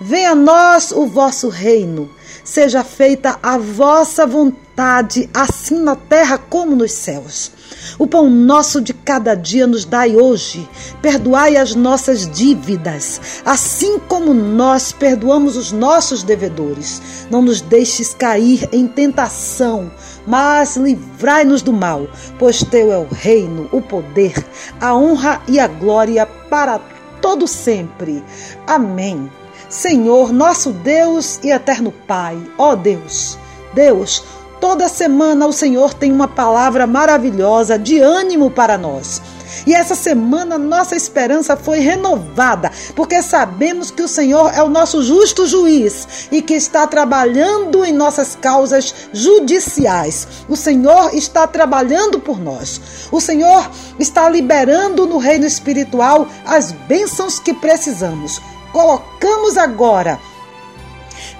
Venha a nós o vosso reino. Seja feita a vossa vontade, assim na terra como nos céus. O pão nosso de cada dia nos dai hoje. Perdoai as nossas dívidas, assim como nós perdoamos os nossos devedores. Não nos deixes cair em tentação, mas livrai-nos do mal, pois teu é o reino, o poder, a honra e a glória para todo sempre. Amém. Senhor, nosso Deus e eterno Pai, ó Deus, Deus, Toda semana o Senhor tem uma palavra maravilhosa de ânimo para nós. E essa semana nossa esperança foi renovada, porque sabemos que o Senhor é o nosso justo juiz e que está trabalhando em nossas causas judiciais. O Senhor está trabalhando por nós. O Senhor está liberando no reino espiritual as bênçãos que precisamos. Colocamos agora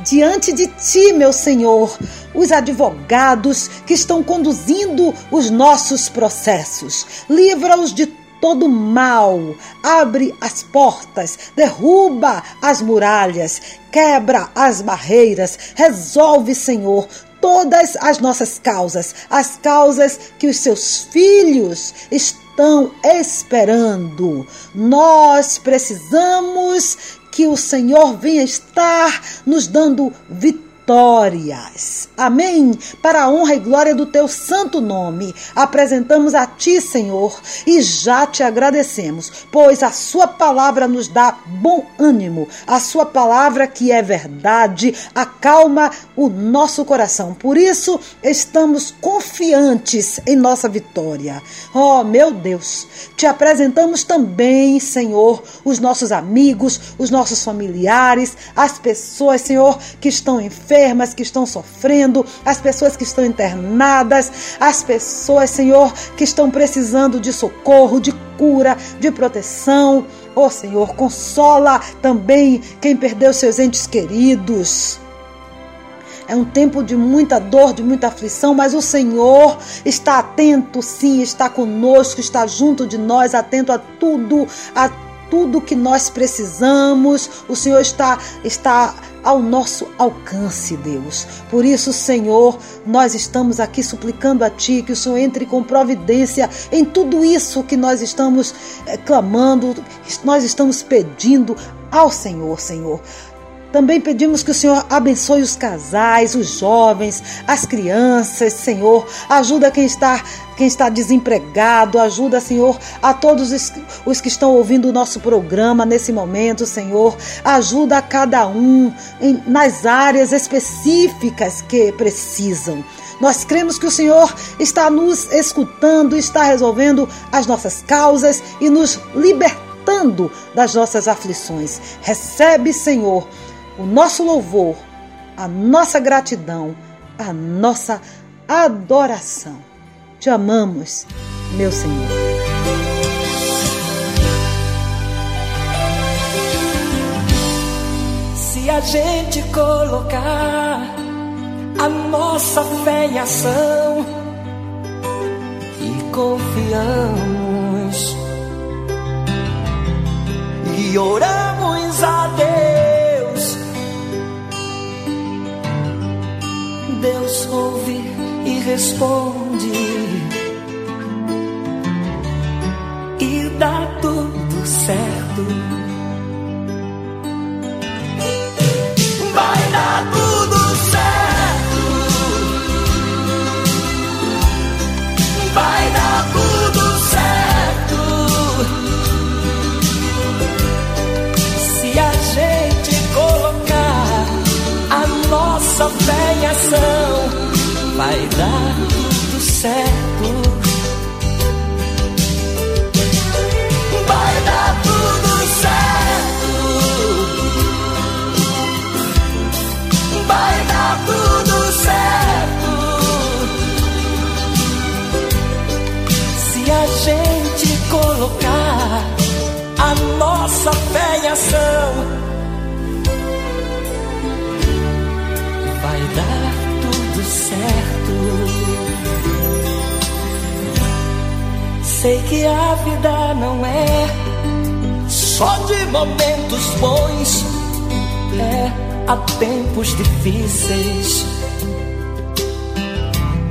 diante de ti, meu Senhor, os advogados que estão conduzindo os nossos processos. Livra-os de todo mal, abre as portas, derruba as muralhas, quebra as barreiras, resolve, Senhor, todas as nossas causas, as causas que os seus filhos estão esperando. Nós precisamos que o Senhor venha estar nos dando vitória vitórias. Amém? Para a honra e glória do teu santo nome, apresentamos a ti, Senhor, e já te agradecemos, pois a sua palavra nos dá bom ânimo, a sua palavra que é verdade, acalma o nosso coração. Por isso, estamos confiantes em nossa vitória. Oh, meu Deus, te apresentamos também, Senhor, os nossos amigos, os nossos familiares, as pessoas, Senhor, que estão enfermas enfermas que estão sofrendo, as pessoas que estão internadas, as pessoas, Senhor, que estão precisando de socorro, de cura, de proteção. Oh, Senhor, consola também quem perdeu seus entes queridos. É um tempo de muita dor, de muita aflição, mas o Senhor está atento, sim, está conosco, está junto de nós, atento a tudo, a tudo que nós precisamos. O Senhor está está ao nosso alcance, Deus. Por isso, Senhor, nós estamos aqui suplicando a Ti que o Senhor entre com providência em tudo isso que nós estamos é, clamando, nós estamos pedindo ao Senhor, Senhor. Também pedimos que o Senhor abençoe os casais, os jovens, as crianças, Senhor. Ajuda quem está quem está desempregado, ajuda, Senhor, a todos os que estão ouvindo o nosso programa nesse momento, Senhor. Ajuda a cada um em, nas áreas específicas que precisam. Nós cremos que o Senhor está nos escutando, está resolvendo as nossas causas e nos libertando das nossas aflições. Recebe, Senhor, o nosso louvor, a nossa gratidão, a nossa adoração. Te amamos, meu Senhor. Se a gente colocar a nossa fé em ação e confiamos e oramos a Deus. Responde e dá tudo certo. Vai dar tudo certo. Vai dar tudo certo. Vai dar tudo certo. Se a gente colocar a nossa fé em ação, Sei que a vida não é só de momentos bons, é há tempos difíceis.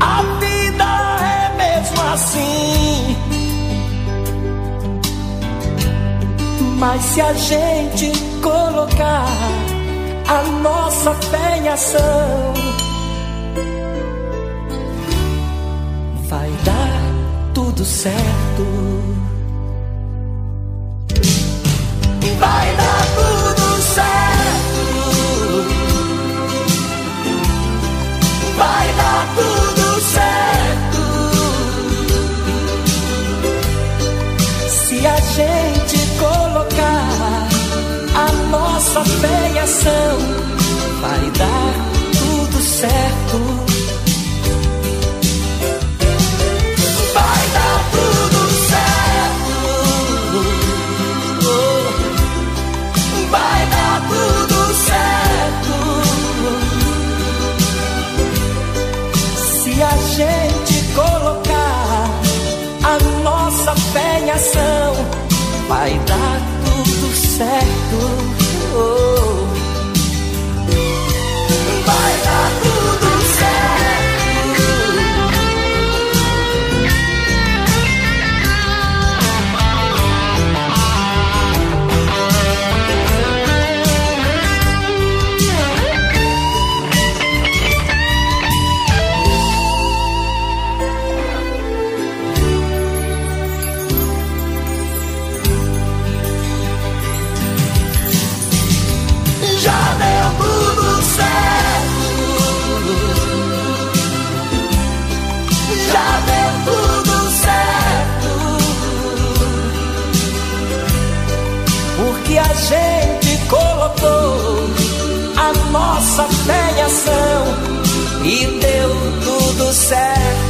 A vida é mesmo assim. Mas se a gente colocar a nossa fé em ação, certo. Vai dar tudo certo. Vai dar tudo certo. Se a gente colocar a nossa fé em ação, vai dar tudo certo. Vai nossa fé em ação e deu tudo certo.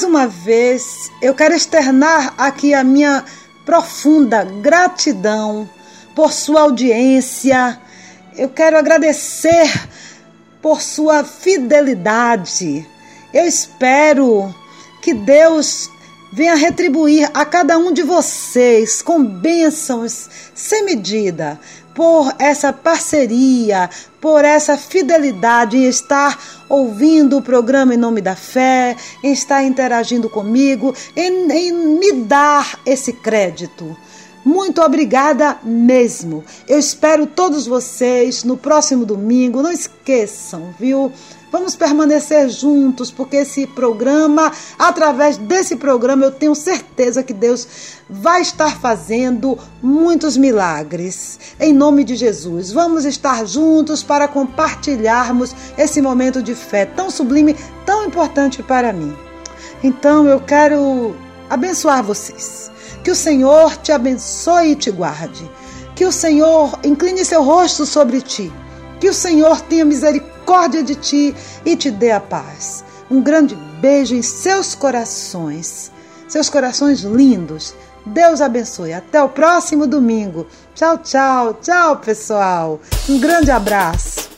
Mais uma vez, eu quero externar aqui a minha profunda gratidão por sua audiência. Eu quero agradecer por sua fidelidade. Eu espero que Deus venha retribuir a cada um de vocês com bênçãos sem medida por essa parceria, por essa fidelidade em estar ouvindo o programa em nome da fé, em estar interagindo comigo, em, em me dar esse crédito. Muito obrigada mesmo. Eu espero todos vocês no próximo domingo. Não esqueçam, viu? Vamos permanecer juntos, porque esse programa, através desse programa, eu tenho certeza que Deus vai estar fazendo muitos milagres. Em nome de Jesus, vamos estar juntos para compartilharmos esse momento de fé tão sublime, tão importante para mim. Então eu quero abençoar vocês. Que o Senhor te abençoe e te guarde. Que o Senhor incline seu rosto sobre ti. Que o Senhor tenha misericórdia de ti e te dê a paz. Um grande beijo em seus corações, seus corações lindos. Deus abençoe. Até o próximo domingo. Tchau, tchau, tchau, pessoal. Um grande abraço.